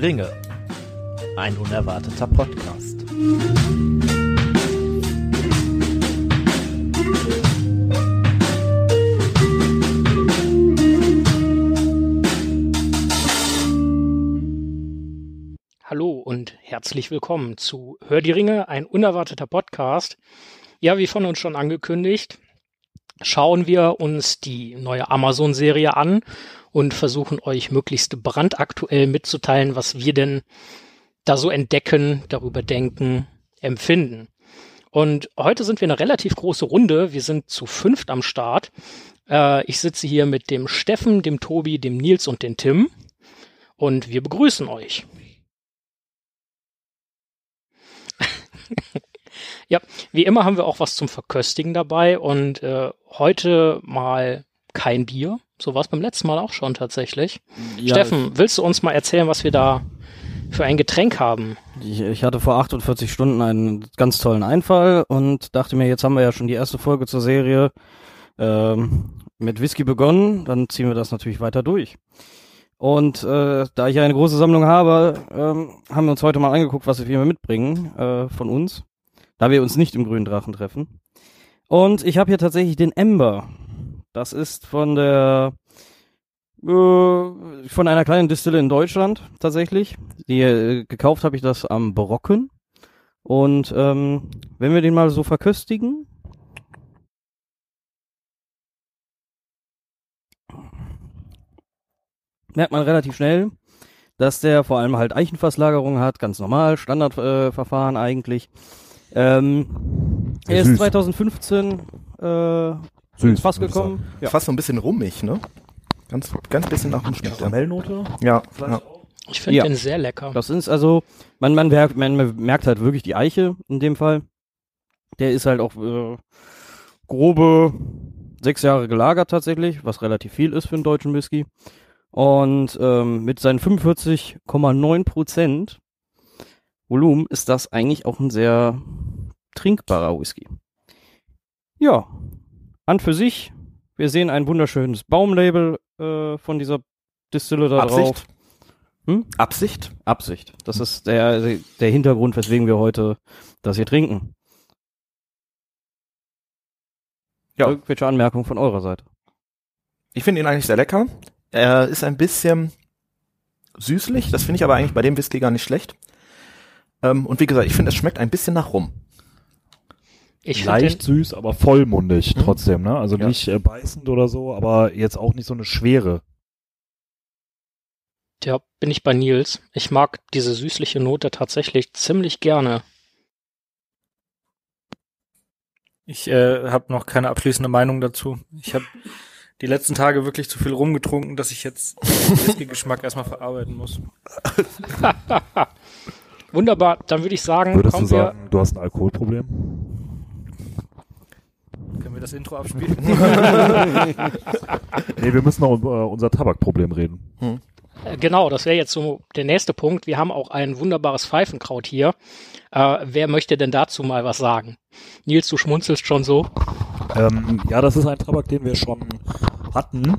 Die Ringe. Ein unerwarteter Podcast. Hallo und herzlich willkommen zu Hör die Ringe, ein unerwarteter Podcast. Ja, wie von uns schon angekündigt, schauen wir uns die neue Amazon-Serie an und versuchen euch möglichst brandaktuell mitzuteilen, was wir denn da so entdecken, darüber denken, empfinden. Und heute sind wir eine relativ große Runde. Wir sind zu fünft am Start. Äh, ich sitze hier mit dem Steffen, dem Tobi, dem Nils und dem Tim. Und wir begrüßen euch. ja, wie immer haben wir auch was zum Verköstigen dabei und äh, heute mal kein Bier. So war es beim letzten Mal auch schon tatsächlich. Ja, Steffen, willst du uns mal erzählen, was wir da für ein Getränk haben? Ich, ich, hatte vor 48 Stunden einen ganz tollen Einfall und dachte mir, jetzt haben wir ja schon die erste Folge zur Serie ähm, mit Whisky begonnen, dann ziehen wir das natürlich weiter durch. Und äh, da ich ja eine große Sammlung habe, ähm, haben wir uns heute mal angeguckt, was wir mitbringen äh, von uns, da wir uns nicht im grünen Drachen treffen. Und ich habe hier tatsächlich den Ember. Das ist von der äh, von einer kleinen Distille in Deutschland tatsächlich. Die äh, gekauft habe ich das am Brocken. Und ähm, wenn wir den mal so verköstigen, merkt man relativ schnell, dass der vor allem halt Eichenfasslagerung hat, ganz normal, Standardverfahren äh, eigentlich. Ähm, er ist 2015 äh, Süß, Fass gekommen. Ja. Fast so ein bisschen rummig, ne? Ganz, ganz bisschen nach dem Schnitt. Karamellnote? Ja. ja. Ich finde ja. den sehr lecker. Das ist also, man, man, merkt, man merkt halt wirklich die Eiche in dem Fall. Der ist halt auch äh, grobe sechs Jahre gelagert tatsächlich, was relativ viel ist für einen deutschen Whisky. Und ähm, mit seinen 45,9 Prozent Volumen ist das eigentlich auch ein sehr trinkbarer Whisky. Ja, an für sich, wir sehen ein wunderschönes Baumlabel äh, von dieser Distille da Absicht? drauf. Hm? Absicht? Absicht. Das ist der, der Hintergrund, weswegen wir heute das hier trinken. Ja. Irgendwelche Anmerkungen von eurer Seite? Ich finde ihn eigentlich sehr lecker. Er ist ein bisschen süßlich, das finde ich aber eigentlich bei dem Whisky gar nicht schlecht. Ähm, und wie gesagt, ich finde, es schmeckt ein bisschen nach Rum. Ich Leicht süß, aber vollmundig mhm. trotzdem, ne? Also ja. nicht äh, beißend oder so, aber jetzt auch nicht so eine schwere. Ja, bin ich bei Nils. Ich mag diese süßliche Note tatsächlich ziemlich gerne. Ich äh, habe noch keine abschließende Meinung dazu. Ich habe die letzten Tage wirklich zu viel rumgetrunken, dass ich jetzt den Geschmack erstmal verarbeiten muss. Wunderbar, dann würde ich sagen, Würdest du sagen, du hast ein Alkoholproblem? Können wir das Intro abspielen? nee, wir müssen noch über unser Tabakproblem reden. Hm. Äh, genau, das wäre jetzt so der nächste Punkt. Wir haben auch ein wunderbares Pfeifenkraut hier. Äh, wer möchte denn dazu mal was sagen? Nils, du schmunzelst schon so. Ähm, ja, das ist ein Tabak, den wir schon hatten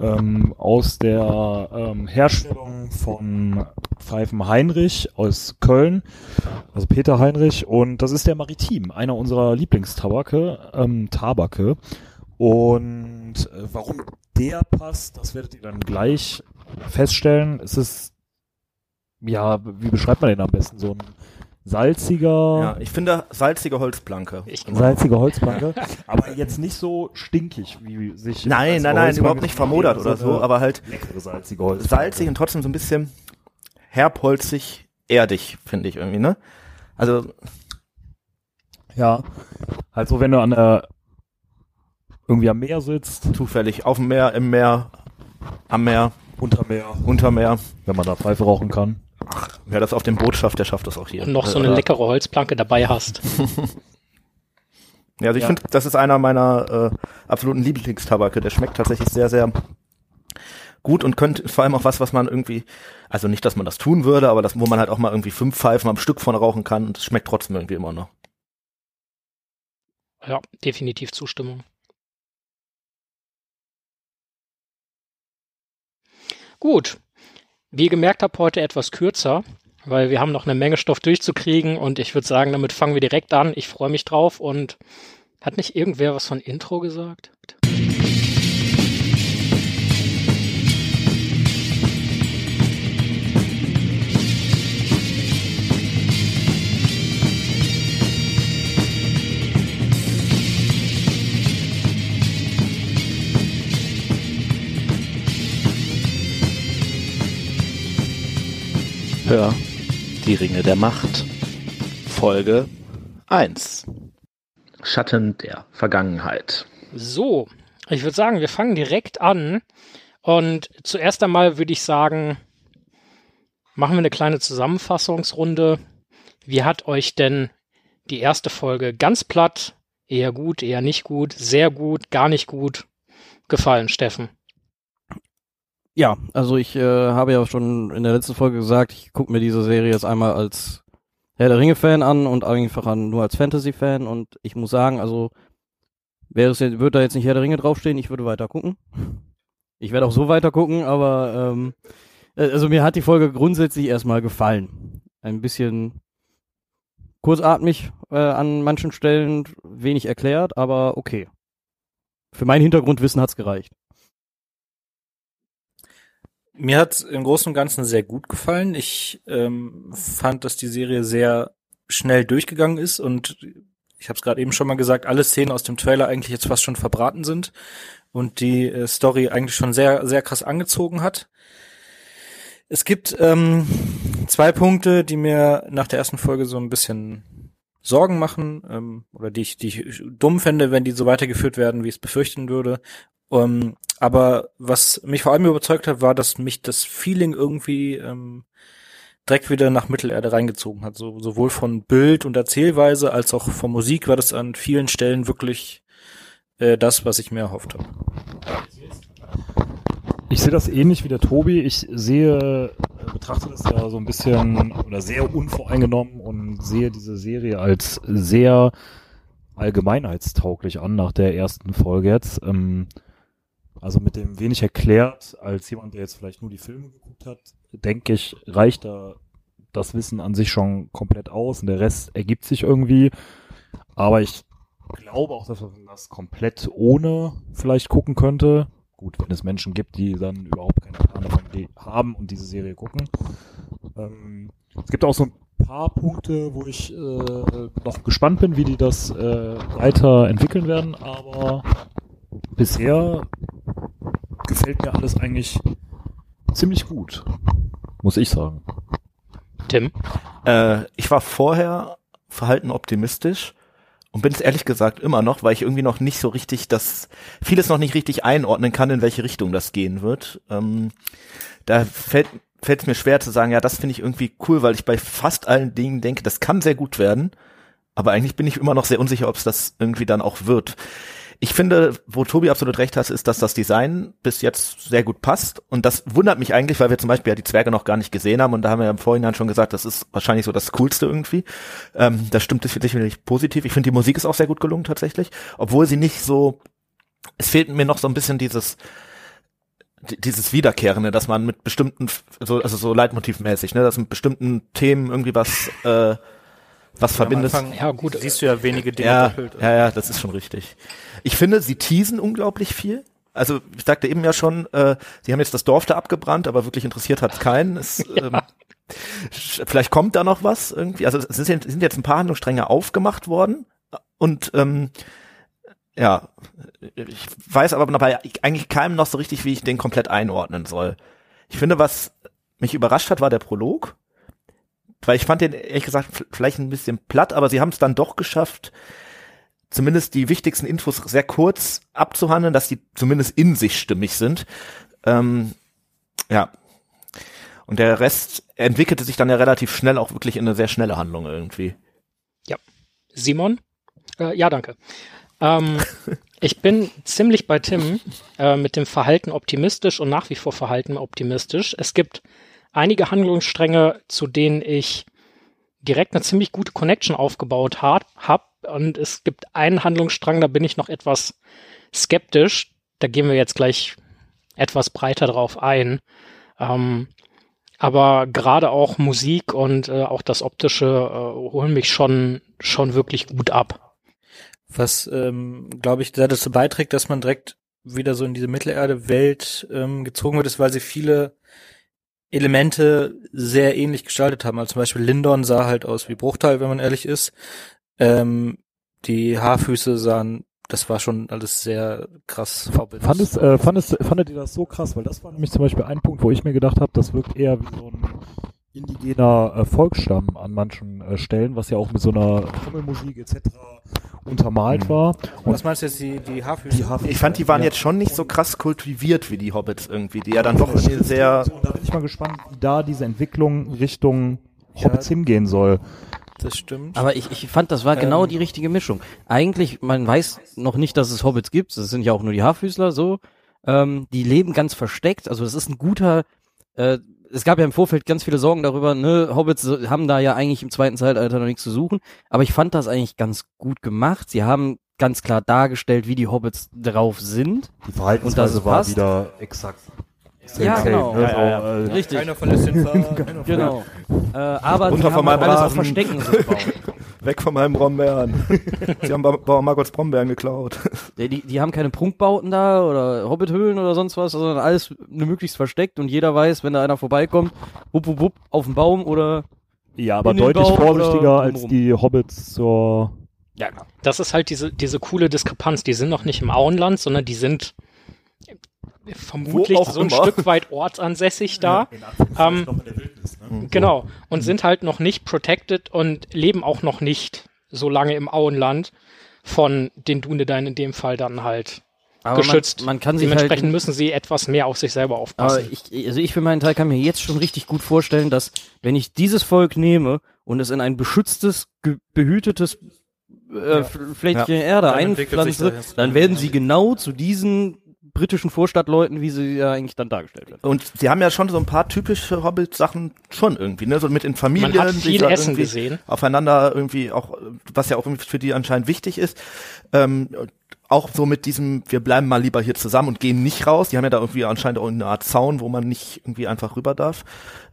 ähm, aus der ähm, Herstellung von Pfeifen Heinrich aus Köln, also Peter Heinrich. Und das ist der Maritim, einer unserer Lieblingstabake, ähm, Tabake. Und äh, warum der passt, das werdet ihr dann gleich feststellen. Es ist ja, wie beschreibt man den am besten? So ein salziger. Ja, ich finde salzige Holzplanke. Ich salzige Holzplanke, aber jetzt nicht so stinkig, wie sich. Nein, nein, nein, überhaupt nicht vermodert oder so, aber halt leckere salzige Holzplanke. Salzig und trotzdem so ein bisschen herbholzig, erdig, finde ich irgendwie, ne? Also ja, halt so, wenn du an der irgendwie am Meer sitzt, zufällig auf dem Meer, im Meer, am Meer, unter Meer, unter Meer, wenn man da Pfeife rauchen kann. Ach, wer das auf dem Boot schafft, der schafft das auch hier. Und noch so eine äh, leckere Holzplanke dabei hast. ja, also ich ja. finde, das ist einer meiner äh, absoluten Lieblingstabake. Der schmeckt tatsächlich sehr, sehr gut und könnte vor allem auch was, was man irgendwie, also nicht, dass man das tun würde, aber das, wo man halt auch mal irgendwie fünf Pfeifen am Stück von rauchen kann und es schmeckt trotzdem irgendwie immer noch. Ja, definitiv Zustimmung. Gut, wie ihr gemerkt habt, heute etwas kürzer, weil wir haben noch eine Menge Stoff durchzukriegen und ich würde sagen, damit fangen wir direkt an. Ich freue mich drauf und hat nicht irgendwer was von Intro gesagt? Hör die Ringe der Macht. Folge 1. Schatten der Vergangenheit. So, ich würde sagen, wir fangen direkt an. Und zuerst einmal würde ich sagen, machen wir eine kleine Zusammenfassungsrunde. Wie hat euch denn die erste Folge ganz platt, eher gut, eher nicht gut, sehr gut, gar nicht gut gefallen, Steffen? Ja, also ich äh, habe ja schon in der letzten Folge gesagt, ich gucke mir diese Serie jetzt einmal als Herr der Ringe-Fan an und einfach an, nur als Fantasy-Fan und ich muss sagen, also wäre es jetzt, würde da jetzt nicht Herr der Ringe draufstehen, ich würde weiter gucken. Ich werde auch so weiter gucken, aber ähm, äh, also mir hat die Folge grundsätzlich erstmal gefallen. Ein bisschen kurzatmig äh, an manchen Stellen, wenig erklärt, aber okay. Für mein Hintergrundwissen hat's gereicht. Mir hat im Großen und Ganzen sehr gut gefallen. Ich ähm, fand, dass die Serie sehr schnell durchgegangen ist und ich habe es gerade eben schon mal gesagt, alle Szenen aus dem Trailer eigentlich jetzt fast schon verbraten sind und die äh, Story eigentlich schon sehr, sehr krass angezogen hat. Es gibt ähm, zwei Punkte, die mir nach der ersten Folge so ein bisschen Sorgen machen ähm, oder die ich, die ich dumm fände, wenn die so weitergeführt werden, wie ich es befürchten würde. Ähm, aber was mich vor allem überzeugt hat, war, dass mich das Feeling irgendwie ähm, direkt wieder nach Mittelerde reingezogen hat. So, sowohl von Bild und Erzählweise als auch von Musik war das an vielen Stellen wirklich äh, das, was ich mir erhofft habe. Ich sehe das ähnlich wie der Tobi. Ich sehe, betrachte das ja so ein bisschen oder sehr unvoreingenommen und sehe diese Serie als sehr allgemeinheitstauglich an nach der ersten Folge jetzt. Ähm, also mit dem wenig erklärt, als jemand, der jetzt vielleicht nur die Filme geguckt hat, denke ich, reicht da das Wissen an sich schon komplett aus und der Rest ergibt sich irgendwie. Aber ich glaube auch, dass man das komplett ohne vielleicht gucken könnte. Gut, wenn es Menschen gibt, die dann überhaupt keine Plan davon haben und diese Serie gucken. Ähm, es gibt auch so ein paar Punkte, wo ich äh, noch gespannt bin, wie die das äh, weiter entwickeln werden, aber bisher gefällt mir alles eigentlich ziemlich gut, muss ich sagen. Tim? Äh, ich war vorher verhalten optimistisch und bin es ehrlich gesagt immer noch, weil ich irgendwie noch nicht so richtig das, vieles noch nicht richtig einordnen kann, in welche Richtung das gehen wird. Ähm, da fällt fällt es mir schwer zu sagen, ja, das finde ich irgendwie cool, weil ich bei fast allen Dingen denke, das kann sehr gut werden. Aber eigentlich bin ich immer noch sehr unsicher, ob es das irgendwie dann auch wird. Ich finde, wo Tobi absolut recht hat, ist, dass das Design bis jetzt sehr gut passt. Und das wundert mich eigentlich, weil wir zum Beispiel ja die Zwerge noch gar nicht gesehen haben. Und da haben wir ja im Vorhinein schon gesagt, das ist wahrscheinlich so das Coolste irgendwie. Ähm, das stimmt sicherlich positiv. Ich finde, die Musik ist auch sehr gut gelungen tatsächlich. Obwohl sie nicht so, es fehlt mir noch so ein bisschen dieses, dieses Wiederkehrende, dass man mit bestimmten, so, also so leitmotivmäßig, ne, dass mit bestimmten Themen irgendwie was, äh, was ja, verbindet. ja, gut. Siehst du ja wenige Dinge ja, doppelt. Ja, ja, das ist schon richtig. Ich finde, sie teasen unglaublich viel. Also ich sagte eben ja schon, äh, sie haben jetzt das Dorf da abgebrannt, aber wirklich interessiert hat keinen. Es, ja. ähm, vielleicht kommt da noch was irgendwie. Also es sind, sind jetzt ein paar Handlungsstränge aufgemacht worden und ähm, ja, ich weiß aber dabei eigentlich keinem noch so richtig, wie ich den komplett einordnen soll. Ich finde, was mich überrascht hat, war der Prolog weil ich fand den ehrlich gesagt vielleicht ein bisschen platt, aber sie haben es dann doch geschafft, zumindest die wichtigsten Infos sehr kurz abzuhandeln, dass die zumindest in sich stimmig sind. Ähm, ja. Und der Rest entwickelte sich dann ja relativ schnell auch wirklich in eine sehr schnelle Handlung irgendwie. Ja. Simon? Äh, ja, danke. Ähm, ich bin ziemlich bei Tim äh, mit dem Verhalten optimistisch und nach wie vor Verhalten optimistisch. Es gibt einige Handlungsstränge, zu denen ich direkt eine ziemlich gute Connection aufgebaut habe. Hab. Und es gibt einen Handlungsstrang, da bin ich noch etwas skeptisch. Da gehen wir jetzt gleich etwas breiter drauf ein. Ähm, Aber gerade auch Musik und äh, auch das Optische äh, holen mich schon, schon wirklich gut ab. Was, ähm, glaube ich, da dazu beiträgt, dass man direkt wieder so in diese Mittelerde-Welt ähm, gezogen wird, ist, weil sie viele Elemente sehr ähnlich gestaltet haben. Also zum Beispiel Lindon sah halt aus wie Bruchteil, wenn man ehrlich ist. Ähm, die Haarfüße sahen, das war schon alles sehr krass vorbildlich. Fandest, äh, fandest, fandet ihr das so krass? Weil das war nämlich zum Beispiel ein Punkt, wo ich mir gedacht habe, das wirkt eher wie so ein indigener äh, Volksstamm an manchen äh, Stellen, was ja auch mit so einer Trommelmusik etc. untermalt Mhm. war. Und was meinst du jetzt, die, die Haarfüße? Die Haarfüße- Ich fand, die waren ja. jetzt schon nicht so krass kultiviert wie die Hobbits irgendwie, die ja dann doch irgendwie sehr, So, und da bin ich mal gespannt, wie da diese Entwicklung Richtung Hobbits hingehen soll. Das stimmt. Aber ich, ich fand, das war genau Ähm. die richtige Mischung. Eigentlich, man weiß noch nicht, dass es Hobbits gibt. Das sind ja auch nur die Haarfüßler so. Ähm, die leben ganz versteckt. Also das ist ein guter. Äh, es gab ja im Vorfeld ganz viele Sorgen darüber. Ne, Hobbits haben da ja eigentlich im zweiten Zeitalter noch nichts zu suchen. Aber ich fand das eigentlich ganz gut gemacht. Sie haben ganz klar dargestellt, wie die Hobbits drauf sind. Die Und Verhaltensweise das war passt. wieder exakt. Ja, genau. Ne? Ja, ja, ja. Richtig. Keiner verlässt den Saal. Genau. Äh, aber Runter von haben meinem alles auf. Verstecken so weg von meinem Brombeeren. Sie haben Ba- Bauer Margots Brombeeren geklaut. Die, die, die haben keine Prunkbauten da oder Hobbithöhlen oder sonst was, sondern alles nur möglichst versteckt und jeder weiß, wenn da einer vorbeikommt, wupp, wupp, wupp, auf dem Baum oder. ja, aber in den deutlich Baum vorsichtiger als die Hobbits zur Ja, Das ist halt diese, diese coole Diskrepanz. Die sind noch nicht im Auenland, sondern die sind vermutlich so ein immer. Stück weit ortsansässig da. Ähm, Genau. Und sind halt noch nicht protected und leben auch noch nicht so lange im Auenland von den Dunedain in dem Fall dann halt aber geschützt. Man, man kann sich Dementsprechend halt, müssen sie etwas mehr auf sich selber aber aufpassen. ich, also ich für meinen Teil kann mir jetzt schon richtig gut vorstellen, dass wenn ich dieses Volk nehme und es in ein beschütztes, behütetes äh, Fläche Erde Dann entwickelt sich einpflanze, dann werden sie genau zu diesen britischen Vorstadtleuten, wie sie ja eigentlich dann dargestellt werden. Und sie haben ja schon so ein paar typische Hobbit-Sachen schon irgendwie, ne? So mit den Familien, Man hat die viel Essen gesehen. aufeinander irgendwie auch, was ja auch für die anscheinend wichtig ist. Ähm, auch so mit diesem, wir bleiben mal lieber hier zusammen und gehen nicht raus. Die haben ja da irgendwie anscheinend auch eine Art Zaun, wo man nicht irgendwie einfach rüber darf.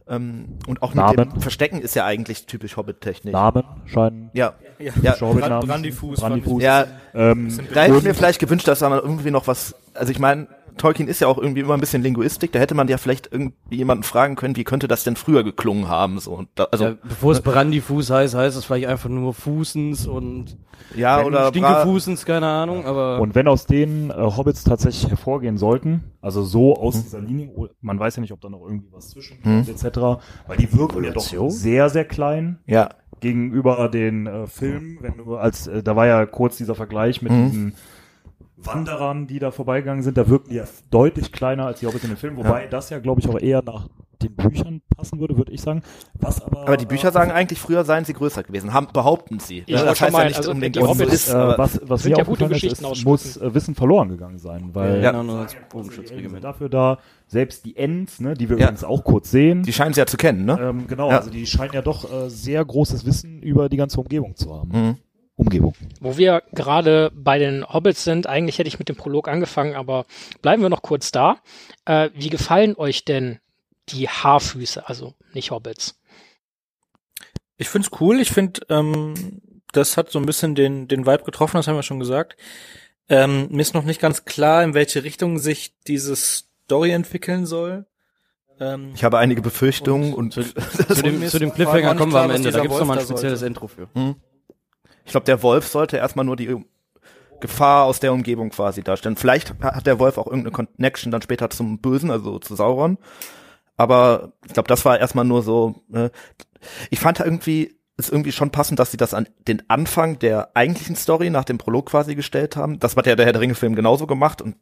Ähm, und auch mit dem Verstecken ist ja eigentlich typisch Hobbit-Technik. Namen scheinen. Ja, Ja, ja. Hobbit-Namen. Brandifuß. Brandifuß. Ja, Ähm, da hätte ich mir vielleicht gewünscht, dass da mal irgendwie noch was, also ich meine, Tolkien ist ja auch irgendwie immer ein bisschen Linguistik, da hätte man ja vielleicht irgendwie jemanden fragen können, wie könnte das denn früher geklungen haben, so. Und da, also, ja, bevor es Brandifuß heißt, heißt es vielleicht einfach nur Fußens und ja, oder Stinkefußens, keine Ahnung, aber Und wenn aus den äh, Hobbits tatsächlich hervorgehen sollten, also so aus Hm. dieser Linie, oh, man weiß ja nicht, ob da noch irgendwie was zwischenkommt, etc., weil die wirken ja doch sehr, sehr klein ja, gegenüber den äh, Filmen, wenn du als, äh, da war ja kurz dieser Vergleich mit Mhm. diesen Wanderern, die da vorbeigegangen sind, da wirken die ja deutlich kleiner als die Hobbits in den Filmen, wobei das ja, glaube ich, auch eher nach den Büchern passen würde, würde ich sagen. Was aber, aber die Bücher äh, sagen eigentlich, früher seien sie größer gewesen, haben, behaupten sie. Ja, das heißt mal, ja nicht also unbedingt, die dass es ist, äh, was, was sind mir ja gute ist, Geschichten es muss äh, Wissen verloren gegangen sein, weil Ja. ja. sind Bogenschutzregiment. dafür da, selbst die Ents, ne, die wir Ja. übrigens auch kurz sehen, die scheinen sie ja zu kennen, ne? ähm, genau, Ja. also die scheinen ja doch äh, sehr großes Wissen über die ganze Umgebung zu haben. Mhm. Umgebung. Wo wir gerade bei den Hobbits sind, eigentlich hätte ich mit dem Prolog angefangen, aber bleiben wir noch kurz da. Äh, wie gefallen euch denn die Haarfüße, also nicht Hobbits? Ich find's cool. Ich finde, ähm, das hat so ein bisschen den, den Vibe getroffen, das haben wir schon gesagt. Ähm, mir ist noch nicht ganz klar, in welche Richtung sich diese Story entwickeln soll. Ähm, Ich habe einige Befürchtungen und, Zu Und dem, zu ist dem vor allem Cliffhanger kommen wir am Ende. Da gibt's noch mal ein spezielles sollte. Intro für. Ich glaube, der Wolf sollte erstmal nur die Gefahr aus der Umgebung quasi darstellen. Vielleicht hat der Wolf auch irgendeine Connection dann später zum Bösen, also zu Sauron. Aber ich glaube, das war erstmal nur so. Ne? Ich fand irgendwie ist irgendwie schon passend, dass sie das an den Anfang der eigentlichen Story nach dem Prolog quasi gestellt haben. Das hat ja der Herr der Ringe Film genauso gemacht und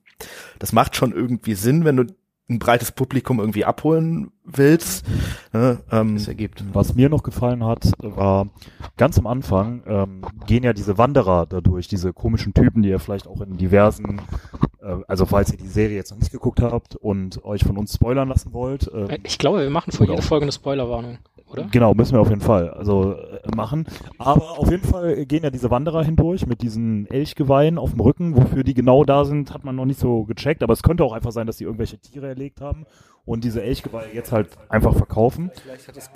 das macht schon irgendwie Sinn, wenn du ein breites Publikum irgendwie abholen willst. Ne? Ähm, Das ergibt. Was mir noch gefallen hat, war ganz am Anfang ähm, gehen ja diese Wanderer dadurch, diese komischen Typen, die ihr vielleicht auch in diversen, äh, also falls ihr die Serie jetzt noch nicht geguckt habt und euch von uns spoilern lassen wollt, äh, Äh, Ich glaube, wir machen vor jeder auch- Folge eine Spoilerwarnung, oder? Genau, müssen wir auf jeden Fall. Also äh, machen. Aber auf jeden Fall gehen ja diese Wanderer hindurch mit diesen Elchgeweihen auf dem Rücken. Wofür die genau da sind, hat man noch nicht so gecheckt. Aber es könnte auch einfach sein, dass die irgendwelche Tiere erlegt haben und diese Elchgeweihe jetzt halt einfach verkaufen.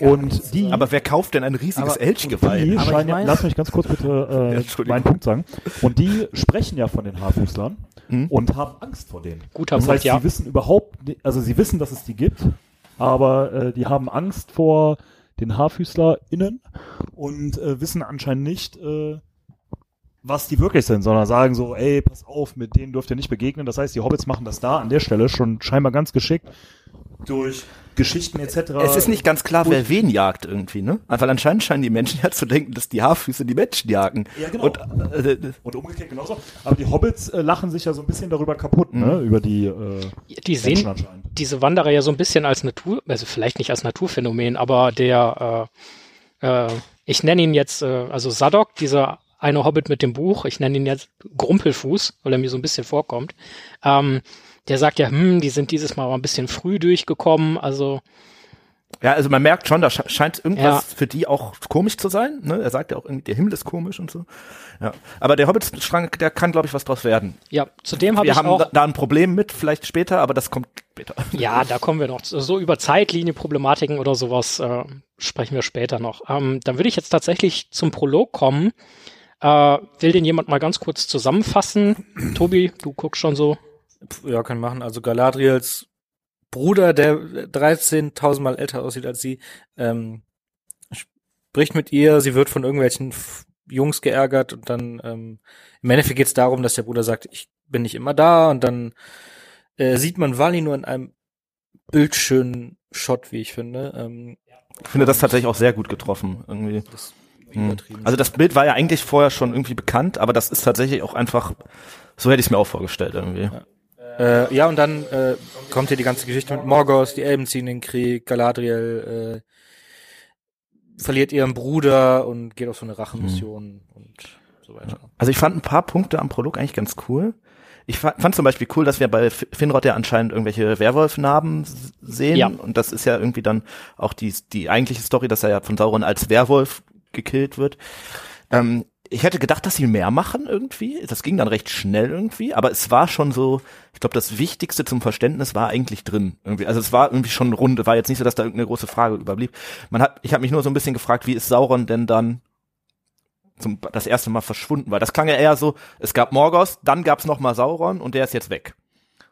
Und die, Aber wer kauft denn ein riesiges Aber- Elchgeweih? die Aber ich scheinen ja, meine- lass mich ganz kurz bitte äh, meinen Punkt sagen. Und die sprechen ja von den Haarfüßlern Mhm. und haben Angst vor denen. Guter das Punkt, heißt, ja. sie wissen überhaupt, also sie wissen, dass es die gibt, aber äh, die haben Angst vor den HaarfüßlerInnen und äh, wissen anscheinend nicht, äh, was die wirklich sind, sondern sagen so, ey, pass auf, mit denen dürft ihr nicht begegnen. Das heißt, die Hobbits machen das da an der Stelle schon scheinbar ganz geschickt durch Geschichten etc. Es ist nicht ganz klar, wer wen jagt irgendwie, ne? Weil anscheinend scheinen die Menschen ja zu denken, dass die Haarfüße die Menschen jagen. Ja, genau. Und, äh, Und umgekehrt genauso. Aber die Hobbits äh, lachen sich ja so ein bisschen darüber kaputt, ne? Über die äh, Die Menschen sehen anscheinend. diese Wanderer ja so ein bisschen als Natur, also vielleicht nicht als Naturphänomen, aber der, äh, äh, ich nenne ihn jetzt, äh, also Sadok, dieser eine Hobbit mit dem Buch, ich nenne ihn jetzt Grumpelfuß, weil er mir so ein bisschen vorkommt. Ähm, der sagt ja, hm, die sind dieses Mal mal ein bisschen früh durchgekommen, also ja, also man merkt schon, da sche- scheint irgendwas Ja. für die auch komisch zu sein. Ne? Er sagt ja auch irgendwie, der Himmel ist komisch und so. Ja. Aber der Hobbit-Strang, der kann, glaube ich, was draus werden. ja, zudem habe Wir ich haben auch, da, da ein Problem mit, vielleicht später, aber das kommt später. ja, da kommen wir noch, so über Zeitlinienproblematiken oder sowas äh, sprechen wir später noch. Ähm, dann würde ich jetzt tatsächlich zum Prolog kommen. Äh, will den jemand mal ganz kurz zusammenfassen? Tobi, du guckst schon so. Ja, kann machen. Also Galadriels Bruder, der 13.000 Mal älter aussieht als sie, ähm, spricht mit ihr, sie wird von irgendwelchen Jungs geärgert und dann ähm, im Endeffekt geht es darum, dass der Bruder sagt, ich bin nicht immer da und dann äh, sieht man Wally nur in einem bildschönen Shot, wie ich finde. Ähm, Ich finde das tatsächlich auch sehr gut getroffen. Irgendwie. das Hm. Also das Bild war ja eigentlich vorher schon irgendwie bekannt, aber das ist tatsächlich auch einfach, so hätte ich es mir auch vorgestellt irgendwie. Äh, ja, und dann äh, kommt hier die ganze Geschichte mit Morgoth, die Elben ziehen den Krieg, Galadriel äh, verliert ihren Bruder und geht auf so eine Rachemission und so weiter. Also ich fand ein paar Punkte am Prolog eigentlich ganz cool. Ich fa- fand zum Beispiel cool, dass wir bei Finrod ja anscheinend irgendwelche Werwolf-Narben sehen. Ja. Und das ist ja irgendwie dann auch die, die eigentliche Story, dass er ja von Sauron als Werwolf gekillt wird. Ähm, ich hätte gedacht, dass sie mehr machen irgendwie. Das ging dann recht schnell irgendwie, aber es war schon so, ich glaube, das Wichtigste zum Verständnis war eigentlich drin. Irgendwie. Also es war irgendwie schon rund, war jetzt nicht so, dass da irgendeine große Frage überblieb. Man hat, ich habe mich nur so ein bisschen gefragt, wie ist Sauron denn dann zum, das erste Mal verschwunden war. Das klang ja eher so, es gab Morgoth, dann gab's noch mal Sauron und der ist jetzt weg.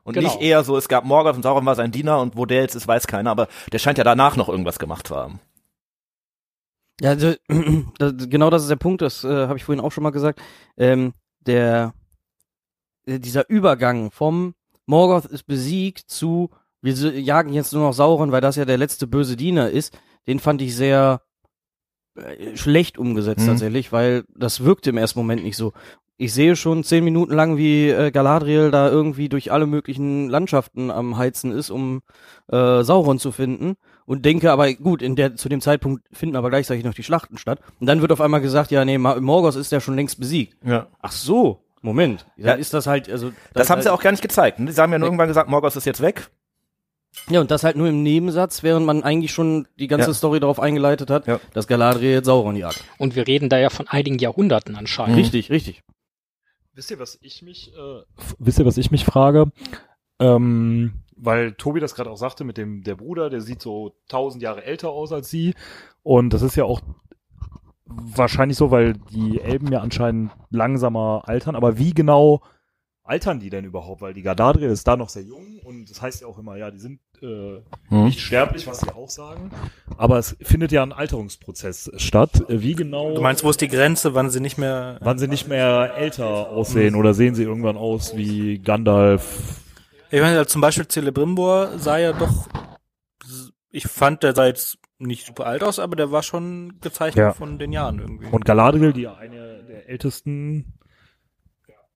Und Genau. nicht eher so, es gab Morgoth und Sauron war sein Diener und wo der jetzt ist, weiß keiner, aber der scheint ja danach noch irgendwas gemacht zu haben. Ja, also, das, genau das ist der Punkt, das äh, habe ich vorhin auch schon mal gesagt. Ähm, der, äh, dieser Übergang vom Morgoth ist besiegt zu wir jagen jetzt nur noch Sauron, weil das ja der letzte böse Diener ist, den fand ich sehr äh, schlecht umgesetzt Mhm. tatsächlich, weil das wirkte im ersten Moment nicht so. Ich sehe schon zehn Minuten lang, wie äh, Galadriel da irgendwie durch alle möglichen Landschaften am Heizen ist, um äh, Sauron zu finden und denke aber gut, in der zu dem Zeitpunkt finden aber gleichzeitig noch die Schlachten statt und dann wird auf einmal gesagt, ja nee, Morgoth ist ja schon längst besiegt. Ja. Ach so, Moment, dann Ja. ist das halt also Das haben sie auch gar nicht gezeigt. Ne? Sie haben ja nur Nee. irgendwann gesagt, Morgoth ist jetzt weg. ja und das halt nur im Nebensatz, während man eigentlich schon die ganze Ja. Story darauf eingeleitet hat, Ja. dass Galadriel jetzt Sauron jagt. Und wir reden da ja von einigen Jahrhunderten anscheinend. Richtig, richtig. Wisst ihr, was ich mich, äh, wisst ihr, was ich mich frage? Ähm, weil Tobi das gerade auch sagte mit dem, der Bruder, der sieht so tausend Jahre älter aus als sie. Und das ist ja auch wahrscheinlich so, weil die Elben ja anscheinend langsamer altern. Aber wie genau altern die denn überhaupt? Weil die Galadriel ist da noch sehr jung und das heißt ja auch immer, ja, die sind äh, Hm. nicht sterblich, was sie auch sagen. Aber es findet ja ein Alterungsprozess statt. Äh, Wie genau? Du meinst, wo ist die Grenze, wann sie nicht mehr wann sie nicht mehr älter aussehen oder sehen sie irgendwann aus wie Gandalf? Ich meine, zum Beispiel Celebrimbor sah ja doch, ich fand, der sah jetzt nicht super alt aus, aber der war schon gezeichnet Ja. von den Jahren irgendwie. Und Galadriel, die ja eine der ältesten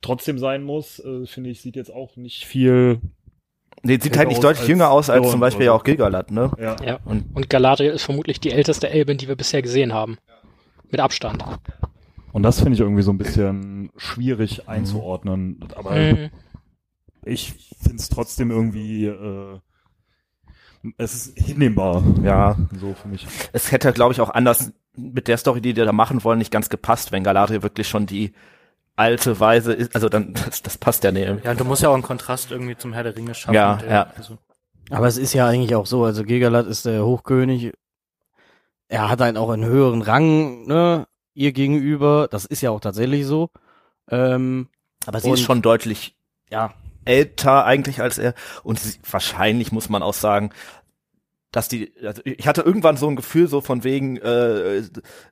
trotzdem sein muss, äh, finde ich, sieht jetzt auch nicht viel. Nee, sieht halt nicht deutlich als jünger aus als Sauron zum Beispiel ja so. auch Gilgalad, ne? Ja. Ja. Und Und Galadriel ist vermutlich die älteste Elbin, die wir bisher gesehen haben. Mit Abstand. Und das finde ich irgendwie so ein bisschen schwierig einzuordnen. Aber Mhm. Ich finde es trotzdem irgendwie, äh, es ist hinnehmbar. ja, So für mich. es hätte, glaube ich, auch anders mit der Story, die die da machen wollen, nicht ganz gepasst, wenn Galadriel wirklich schon die alte Weise ist. Also dann, das, das passt ja nicht. Ja, und du musst ja auch einen Kontrast irgendwie zum Herr der Ringe schaffen. Ja, Und, äh, ja. Also, Aber es ist ja eigentlich auch so, also Gilgalad ist der Hochkönig. Er hat halt auch einen höheren Rang, ne, ihr gegenüber. Das ist ja auch tatsächlich so. Ähm, Aber sie Und- ist schon deutlich ja, älter eigentlich als er. Und sie, wahrscheinlich muss man auch sagen, dass die, also ich hatte irgendwann so ein Gefühl so von wegen, äh,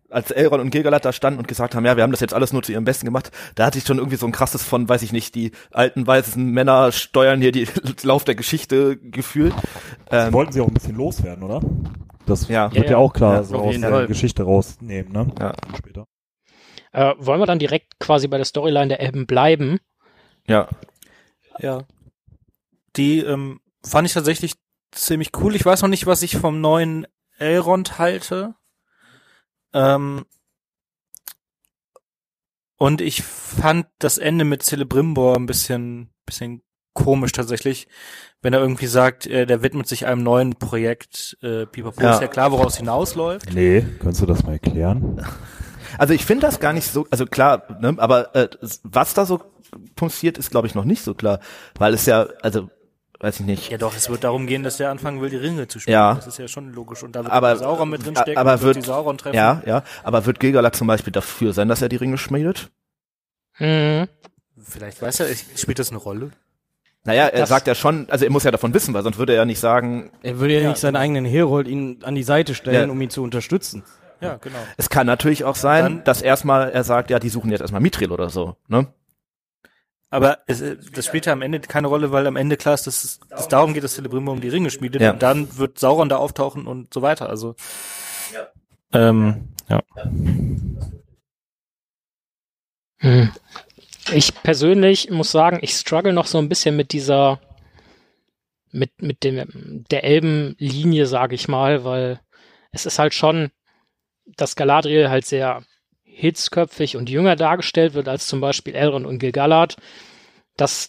als Elrond und Gilgalad da standen und gesagt haben, ja, wir haben das jetzt alles nur zu ihrem Besten gemacht, da hatte ich schon irgendwie so ein krasses von, weiß ich nicht, die alten weißen Männer steuern hier die Lauf der Geschichte Gefühl. Das Ähm, wollten sie auch ein bisschen loswerden, oder? Das Ja. wird Ja, ja, auch klar Ja, so aus der Fall. Geschichte rausnehmen, ne? Ja. Später. Äh, wollen wir dann direkt quasi bei der Storyline der Elben bleiben? ja. Ja. Die ähm, fand ich tatsächlich ziemlich cool. Ich weiß noch nicht, was ich vom neuen Elrond halte. Ähm, und ich fand das Ende mit Celebrimbor ein bisschen, bisschen komisch tatsächlich, wenn er irgendwie sagt, äh, der widmet sich einem neuen Projekt. Äh, Pipapo Ja. ist ja klar, woraus hinausläuft. Nee, kannst du das mal erklären? Also ich finde das gar nicht so, also klar, ne, aber äh, was da so passiert, ist glaube ich noch nicht so klar, weil es ja, also weiß ich nicht. Ja doch, es wird darum gehen, dass der anfangen will, die Ringe zu spielen. Ja. Das ist ja schon logisch. Und da wird Aber- Sauron mit drin stecken, aber und wird- die Sauron treffen. Ja, ja, aber wird Gilgalad zum Beispiel dafür sein, dass er die Ringe schmiedet? Mhm. Vielleicht weiß er, spielt das eine Rolle? Naja, er Das- sagt ja schon, also er muss ja davon wissen, weil sonst würde er ja nicht sagen, er würde ja, Ja. nicht seinen eigenen Herold ihn an die Seite stellen, Ja. um ihn zu unterstützen. Ja, genau. es kann natürlich auch sein, Dann- dass erstmal er sagt, ja, die suchen jetzt erstmal Mithril oder so, ne? Aber es, das spielt ja am Ende keine Rolle, weil am Ende klar ist, dass es dass darum geht, dass Celebrimbor um die Ringe schmiedet Ja. und dann wird Sauron da auftauchen und so weiter. Also ähm, ja. Hm. Ich persönlich muss sagen, ich struggle noch so ein bisschen mit dieser, mit, mit dem, der Elbenlinie, sage ich mal, weil es ist halt schon, dass Galadriel halt sehr hitzköpfig und jünger dargestellt wird als zum Beispiel Elrond und Gilgalad. Das,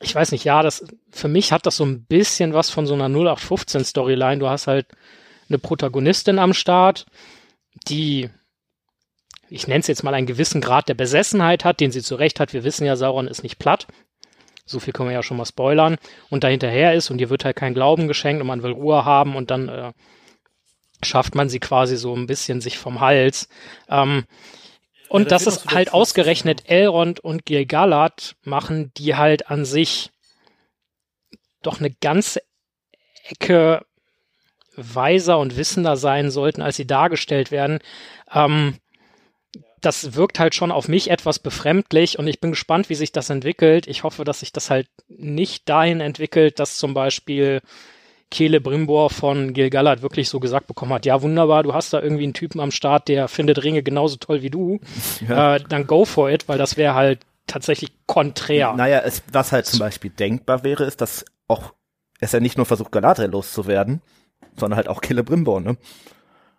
ich weiß nicht, ja, das, für mich hat das so ein bisschen was von so einer 0815 Storyline. Du hast halt eine Protagonistin am Start, die ich nenne es jetzt mal einen gewissen Grad der Besessenheit hat, den sie zu Recht hat. Wir wissen ja, Sauron ist nicht platt. So viel können wir ja schon mal spoilern. Und da hinterher ist und ihr wird halt kein Glauben geschenkt und man will Ruhe haben und dann äh, schafft man sie quasi so ein bisschen sich vom Hals. Ähm, und Ja, da das ist halt ausgerechnet Elrond und Gilgalad machen, die halt an sich doch eine ganze Ecke weiser und wissender sein sollten, als sie dargestellt werden. Ähm, das wirkt halt schon auf mich etwas befremdlich und ich bin gespannt, wie sich das entwickelt. Ich hoffe, dass sich das halt nicht dahin entwickelt, dass zum Beispiel Kele Brimbor von Gilgalad wirklich so gesagt bekommen hat, ja wunderbar, du hast da irgendwie einen Typen am Start, der findet Ringe genauso toll wie du, Ja. äh, dann go for it, weil das wäre halt tatsächlich konträr. Naja, es, was halt zum Beispiel denkbar wäre, ist, dass auch es ja nicht nur versucht, Galadriel loszuwerden, sondern halt auch Celebrimbor, ne?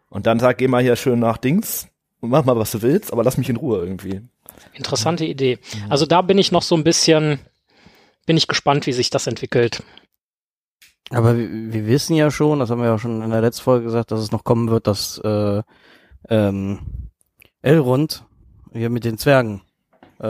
Und dann sag, geh mal hier schön nach Dings und mach mal, was du willst, aber lass mich in Ruhe irgendwie. Interessante Idee. Also da bin ich noch so ein bisschen, bin ich gespannt, wie sich das entwickelt. Aber wir, wir wissen ja schon, das haben wir ja schon in der letzten Folge gesagt, dass es noch kommen wird, dass äh, ähm, Elrond hier mit den Zwergen äh,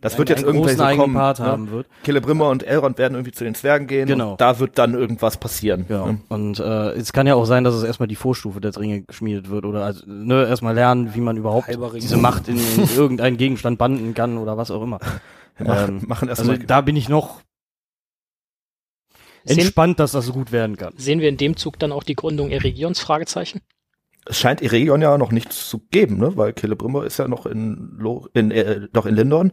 Das einen- wird jetzt großen so kommen. Part ne? haben wird. Celebrimbor und Elrond werden irgendwie zu den Zwergen gehen Genau. und da wird dann irgendwas passieren. Genau. ne? Und äh, es kann ja auch sein, dass es erstmal die Vorstufe der Ringe geschmiedet wird oder also, ne, erstmal lernen, wie man überhaupt diese Macht in, in irgendeinen Gegenstand banden kann oder was auch immer. Mach, Ähm, machen Also erstmal. da bin ich noch Sehen, entspannt, dass das so gut werden kann. sehen wir in dem Zug dann auch die Gründung Eregions? Fragezeichen. es scheint Eregion ja noch nichts zu geben, ne? Weil Celebrimbor ist ja noch in, Lo in äh, noch in Lindorn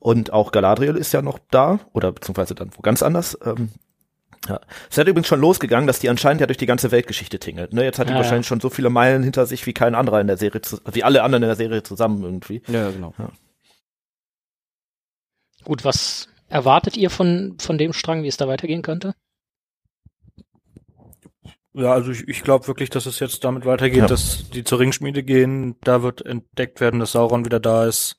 und auch Galadriel ist ja noch da oder beziehungsweise dann wo ganz anders. Ähm, ja. Es hat übrigens schon losgegangen, dass die anscheinend ja durch die ganze Weltgeschichte tingelt. Ne? Jetzt hat die Ja, ja. wahrscheinlich schon so viele Meilen hinter sich wie kein anderer in der Serie, zu, wie alle anderen in der Serie zusammen irgendwie. Ja, genau. Gut, was erwartet ihr von, von dem Strang, wie es da weitergehen könnte? Ja, also ich, ich glaube wirklich, dass es jetzt damit weitergeht, Ja. dass die zur Ringschmiede gehen, da wird entdeckt werden, dass Sauron wieder da ist.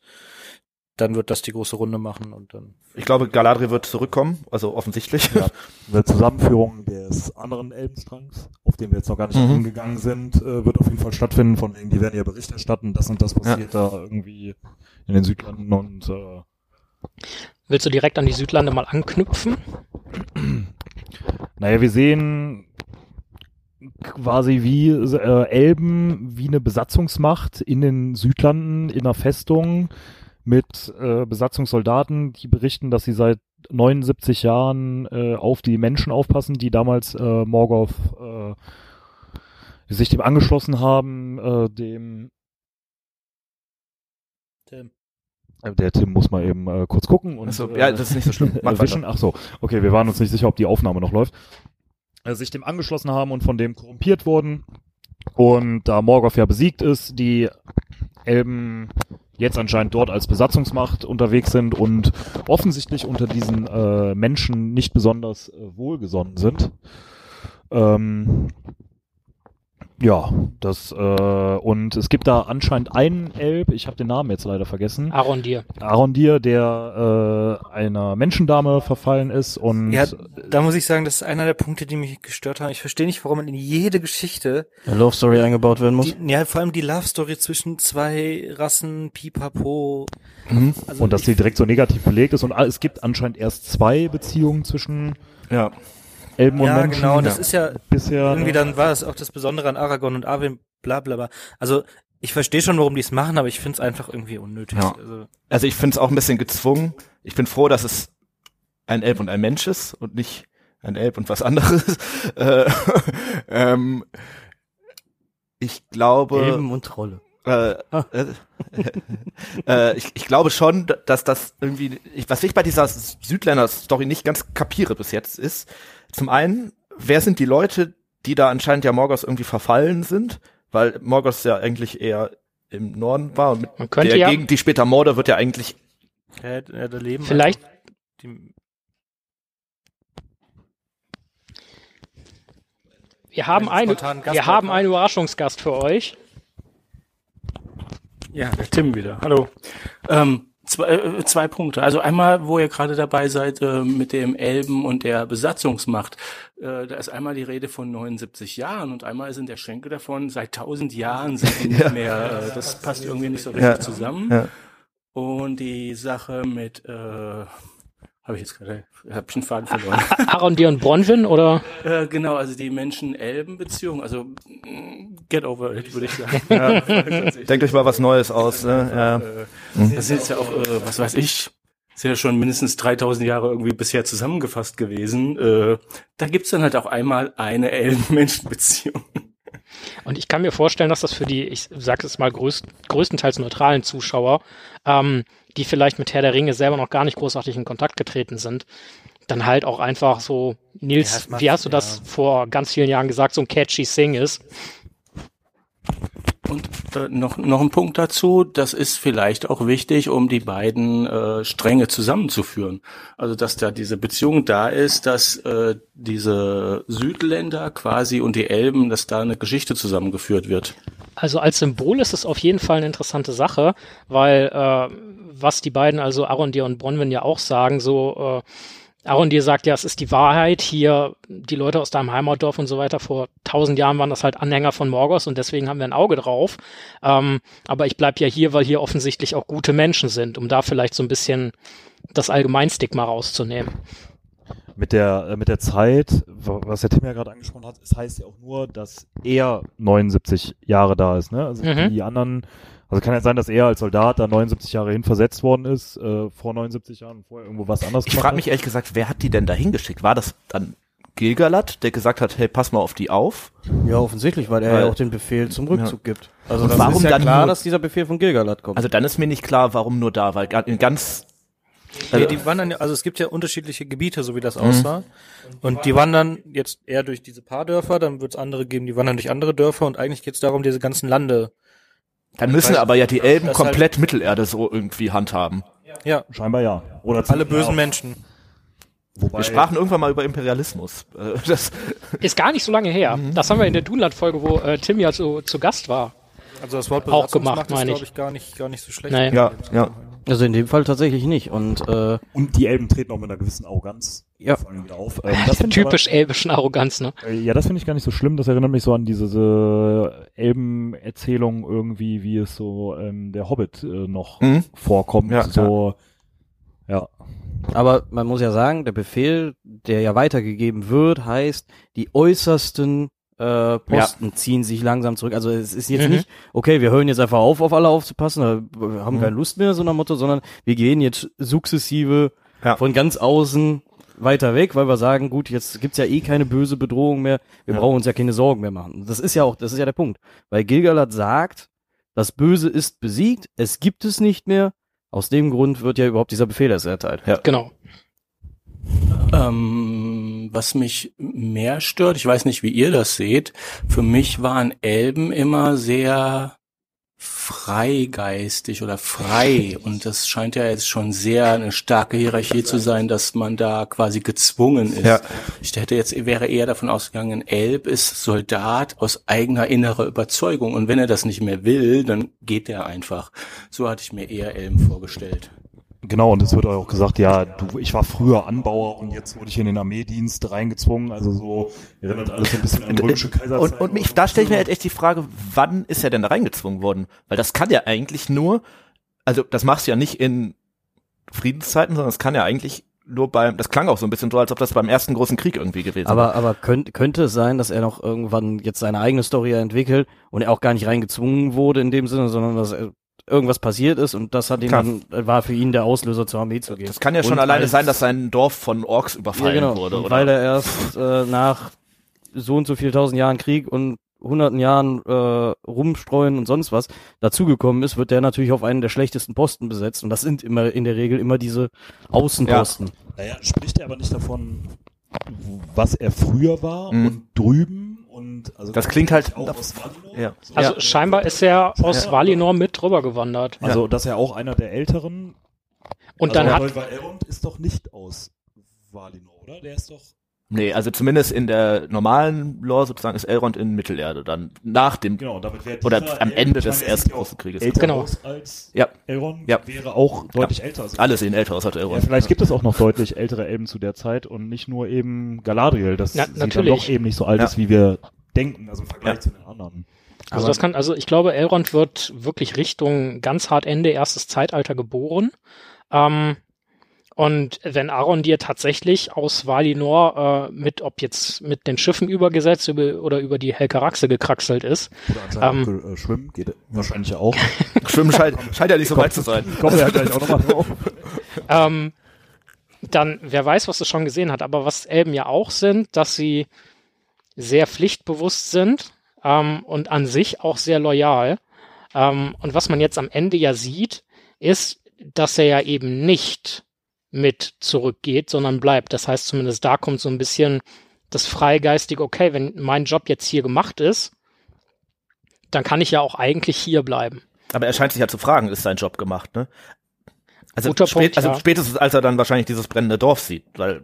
Dann wird das die große Runde machen und dann. Ich glaube, Galadriel wird zurückkommen, also offensichtlich. Ja. Eine Zusammenführung des anderen Elbenstrangs auf den wir jetzt noch gar nicht Mhm. eingegangen sind, äh, wird auf jeden Fall stattfinden, von wegen, die werden ja Bericht erstatten, das und das passiert da irgendwie in den Südlanden und äh, Willst du direkt an die Südlande mal anknüpfen? Naja, wir sehen quasi wie äh, Elben, wie eine Besatzungsmacht in den Südlanden, in einer Festung mit äh, Besatzungssoldaten, die berichten, dass sie seit 79 Jahren äh, auf die Menschen aufpassen, die damals äh, Morgoth äh, sich dem angeschlossen haben, äh, dem Tim. äh, der Tim muss mal eben äh, kurz gucken und Also, äh, ja, das ist nicht so schlimm. Mach erwischen. weiter. Ach so, okay, wir waren uns nicht sicher, ob die Aufnahme noch läuft. Äh, sich dem angeschlossen haben und von dem korrumpiert wurden. Und da Morgoth ja besiegt ist, die Elben jetzt anscheinend dort als Besatzungsmacht unterwegs sind und offensichtlich unter diesen äh, Menschen nicht besonders äh, wohlgesonnen sind. Ähm, ja, das äh, und es gibt da anscheinend einen Elb, ich habe den Namen jetzt leider vergessen. Arondir. Arondir, der äh, einer Menschendame verfallen ist und Ja, da muss ich sagen, das ist einer der Punkte, die mich gestört haben. Ich verstehe nicht, warum man in jede Geschichte, Eine Love Story eingebaut werden muss. die, ja, vor allem die Love Story zwischen zwei Rassen, Pipapo. Mhm. Also und dass die ich- direkt so negativ belegt ist und ah, es gibt anscheinend erst zwei Beziehungen zwischen Ja. Elben und ja, Menschen. genau, das Ja. ist ja bisher irgendwie ne? dann war es auch das Besondere an Aragorn und Arwen, bla bla bla. Also ich verstehe schon, warum die es machen, aber ich finde es einfach irgendwie unnötig. Ja. Also, Also ich finde es auch ein bisschen gezwungen. Ich bin froh, dass es ein Elb und ein Mensch ist und nicht ein Elb und was anderes. Äh, ähm, ich glaube, Elben und Trolle. äh, äh, äh, ich, ich glaube schon, dass das irgendwie, ich, was ich bei dieser Südländer-Story nicht ganz kapiere bis jetzt ist, zum einen, wer sind die Leute, die da anscheinend ja Morgoth irgendwie verfallen sind, weil Morgoth ja eigentlich eher im Norden war und mit Man könnte der ja Gegend, die später Mordor wird ja eigentlich ja, ja, da leben vielleicht, die, wir haben, Einen wir haben einen Überraschungsgast für euch. Ja, der Tim wieder. Hallo. Ähm, zwei, äh, zwei Punkte. Also einmal, wo ihr gerade dabei seid äh, mit dem Elben und der Besatzungsmacht. Äh, da ist einmal die Rede von 79 Jahren und einmal sind der Schenke davon, seit 1000 Jahren sind die nicht Ja. mehr. Äh, das passt irgendwie nicht so richtig Ja. zusammen. Ja. Und die Sache mit, äh, habe ich jetzt gerade, habe ich einen Faden verloren. Arondir und Bronwyn oder? Äh, genau, also die Menschen-Elben-Beziehung, also mm, get over it, würde ich sagen. Denkt euch mal was Neues aus. Ne? Ja. Äh, Das ist ja auch, äh, was weiß ich, ist ja schon mindestens 3000 Jahre irgendwie bisher zusammengefasst gewesen. Äh, da gibt's dann halt auch einmal eine Elben-Menschen-Beziehung. Und ich kann mir vorstellen, dass das für die, ich sage es mal, größt, größtenteils neutralen Zuschauer, ähm, die vielleicht mit Herr der Ringe selber noch gar nicht großartig in Kontakt getreten sind, dann halt auch einfach so, Ja, Nils, macht- wie hast du das ja. vor ganz vielen Jahren gesagt, so ein catchy Sing ist? Und äh, noch, noch ein Punkt dazu, das ist vielleicht auch wichtig, um die beiden äh, Stränge zusammenzuführen. Also dass da diese Beziehung da ist, dass äh, diese Südländer quasi und die Elben, dass da eine Geschichte zusammengeführt wird. Also als Symbol ist es auf jeden Fall eine interessante Sache, weil äh, was die beiden, also Arondir und Bronwyn ja auch sagen, so äh, Arondir sagt ja, es ist die Wahrheit, hier die Leute aus deinem Heimatdorf und so weiter, vor tausend Jahren waren das halt Anhänger von Morgoth und deswegen haben wir ein Auge drauf. Ähm, aber ich bleib ja hier, weil hier offensichtlich auch gute Menschen sind, um da vielleicht so ein bisschen das Allgemeinstigma rauszunehmen. mit der äh, mit der Zeit, wa- was der Tim ja gerade angesprochen hat, es heißt ja auch nur, dass er 79 Jahre da ist, ne? Also Mhm. die anderen, also kann ja sein, dass er als Soldat da 79 Jahre hin versetzt worden ist, äh, vor 79 Jahren, vorher irgendwo was anderes Ich frage mich ehrlich gesagt, wer hat die denn da hingeschickt? War das dann Gilgalad, der gesagt hat, hey, pass mal auf die auf? Ja, offensichtlich, weil er Weil- ja auch den Befehl zum Rückzug gibt. Also Und das warum ist ja dann klar, nur- dass dieser Befehl von Gilgalad kommt. Also dann ist mir nicht klar, warum nur da, weil ganz Nee, Also- die wandern ja, also es gibt ja unterschiedliche Gebiete, so wie das aussah. Und die wandern jetzt eher durch diese paar Dörfer, dann wird es andere geben, die wandern durch andere Dörfer und eigentlich geht es darum, diese ganzen Lande. Dann müssen weiß- aber ja die Elben das komplett Mittelerde so irgendwie handhaben. Ja, Scheinbar ja. Oder alle bösen ja, Menschen. Wobei, Wir sprachen irgendwann mal über Imperialismus. Äh, Das, Ist gar nicht so lange her. Mhm. Das haben wir in der Dunland-Folge, wo äh, Tim ja zu, zu Gast war. Also das Wort Auch gemacht, meine ist, ich. glaube ich, gar nicht, gar nicht so schlecht. Nee. ja, ja. Also in dem Fall tatsächlich nicht. Und äh, Und die Elben treten auch mit einer gewissen Arroganz Ja. vor allem wieder auf. Ähm, das ich aber- Typisch elbischen Arroganz, ne? Äh, Ja, das finde ich gar nicht so schlimm. Das erinnert mich so an diese diese Elben-Erzählung irgendwie, wie es so ähm, der Hobbit äh, noch Mhm. vorkommt. Ja, so, ja. aber man muss ja sagen, der Befehl, der ja weitergegeben wird, heißt, die äußersten äh, Posten ziehen sich langsam zurück. Also es ist jetzt Mhm. nicht, okay, wir hören jetzt einfach auf, auf alle aufzupassen, wir haben Mhm. keine Lust mehr, so nach Motto, sondern wir gehen jetzt sukzessive Ja. von ganz außen weiter weg, weil wir sagen, gut, jetzt gibt's ja eh keine böse Bedrohung mehr, wir Ja. brauchen uns ja keine Sorgen mehr machen. Das ist ja auch, das ist ja der Punkt. Weil Gilgalad sagt, das Böse ist besiegt, es gibt es nicht mehr. Aus dem Grund wird ja überhaupt dieser Befehl erst erteilt. Ja. Genau. Ähm, was mich mehr stört, ich weiß nicht, wie ihr das seht, für mich waren Elben immer sehr freigeistig oder frei und das scheint ja jetzt schon sehr eine starke Hierarchie zu sein, dass man da quasi gezwungen ist. Ja. Ich hätte jetzt wäre eher davon ausgegangen, Elb ist Soldat aus eigener innerer Überzeugung und wenn er das nicht mehr will, dann geht er einfach. So hatte ich mir eher Elben vorgestellt. Genau, und es wird auch gesagt, ja, du, ich war früher Anbauer und jetzt wurde ich in den Armeedienst reingezwungen. Also so erinnert alles so ein bisschen an römische Kaiserzeit. Und, und mich, da stelle ich mir halt echt die Frage, wann ist er denn da reingezwungen worden? Weil das kann ja eigentlich nur, also das machst du ja nicht in Friedenszeiten, sondern das kann ja eigentlich nur beim, das klang auch so ein bisschen so, als ob das beim ersten großen Krieg irgendwie gewesen Aber, aber könnt, könnte es sein, dass er noch irgendwann jetzt seine eigene Story entwickelt und er auch gar nicht reingezwungen wurde in dem Sinne, sondern dass er irgendwas passiert ist und das hat ihn Klar. dann, war für ihn der Auslöser zur Armee zu gehen. Das kann ja schon Und alleine als- sein, dass sein Dorf von Orks ja, überfallen genau, wurde. und Oder? weil er erst äh, nach so und so viel tausend Jahren Krieg und hunderten Jahren äh, rumstreuen und sonst was dazugekommen ist, wird der natürlich auf einen der schlechtesten Posten besetzt und das sind immer in der Regel immer diese Außenposten. Naja, spricht er aber nicht davon, was er früher war Mhm. und drüben und also Das klingt halt- auch aus Valinor. Ja. So. Also scheinbar ist er aus Valinor mit drüber gewandert. Also, dass er auch einer der Älteren. Und also, dann hat, Elrond ist doch nicht aus Valinor, oder? Der ist doch. Nee, also zumindest in der normalen Lore sozusagen ist Elrond in Mittelerde, dann nach dem, Genau, damit wäre oder am Ende des er ersten ja großen Krieges. Älter Genau. aus als Ja. Elrond Ja. wäre auch deutlich älter. Also Alle sehen älter aus als ja, Elrond. vielleicht gibt es auch noch deutlich ältere Elben zu der Zeit und nicht nur eben Galadriel, das Na, sie dann natürlich. doch eben nicht so alt Ja. ist, wie wir denken, also im Vergleich Ja. zu den anderen. also Aber- das kann, also ich glaube, Elrond wird wirklich Richtung ganz hart Ende erstes Zeitalter geboren. Ähm, und wenn Arondir tatsächlich aus Valinor äh, mit, ob jetzt mit den Schiffen übergesetzt über, oder über die Helkaraxe gekraxelt ist, Oder an Ähm, äh, Schwimmen geht wahrscheinlich ja auch. Schwimmen scheint, scheint ja nicht so weit zu sein. Kommt ja gleich auch nochmal drauf. ähm, dann wer weiß, was es schon gesehen hat. Aber was Elben ja auch sind, dass sie sehr pflichtbewusst sind ähm, und an sich auch sehr loyal. Ähm, und was man jetzt am Ende ja sieht, ist, dass er ja eben nicht mit zurückgeht, sondern bleibt. Das heißt, zumindest da kommt so ein bisschen das freigeistige, okay, wenn mein Job jetzt hier gemacht ist, dann kann ich ja auch eigentlich hier bleiben. Aber er scheint sich ja zu fragen, ist sein Job gemacht, ne? Also, Guter spät, Punkt, also ja. spätestens als er dann wahrscheinlich dieses brennende Dorf sieht, weil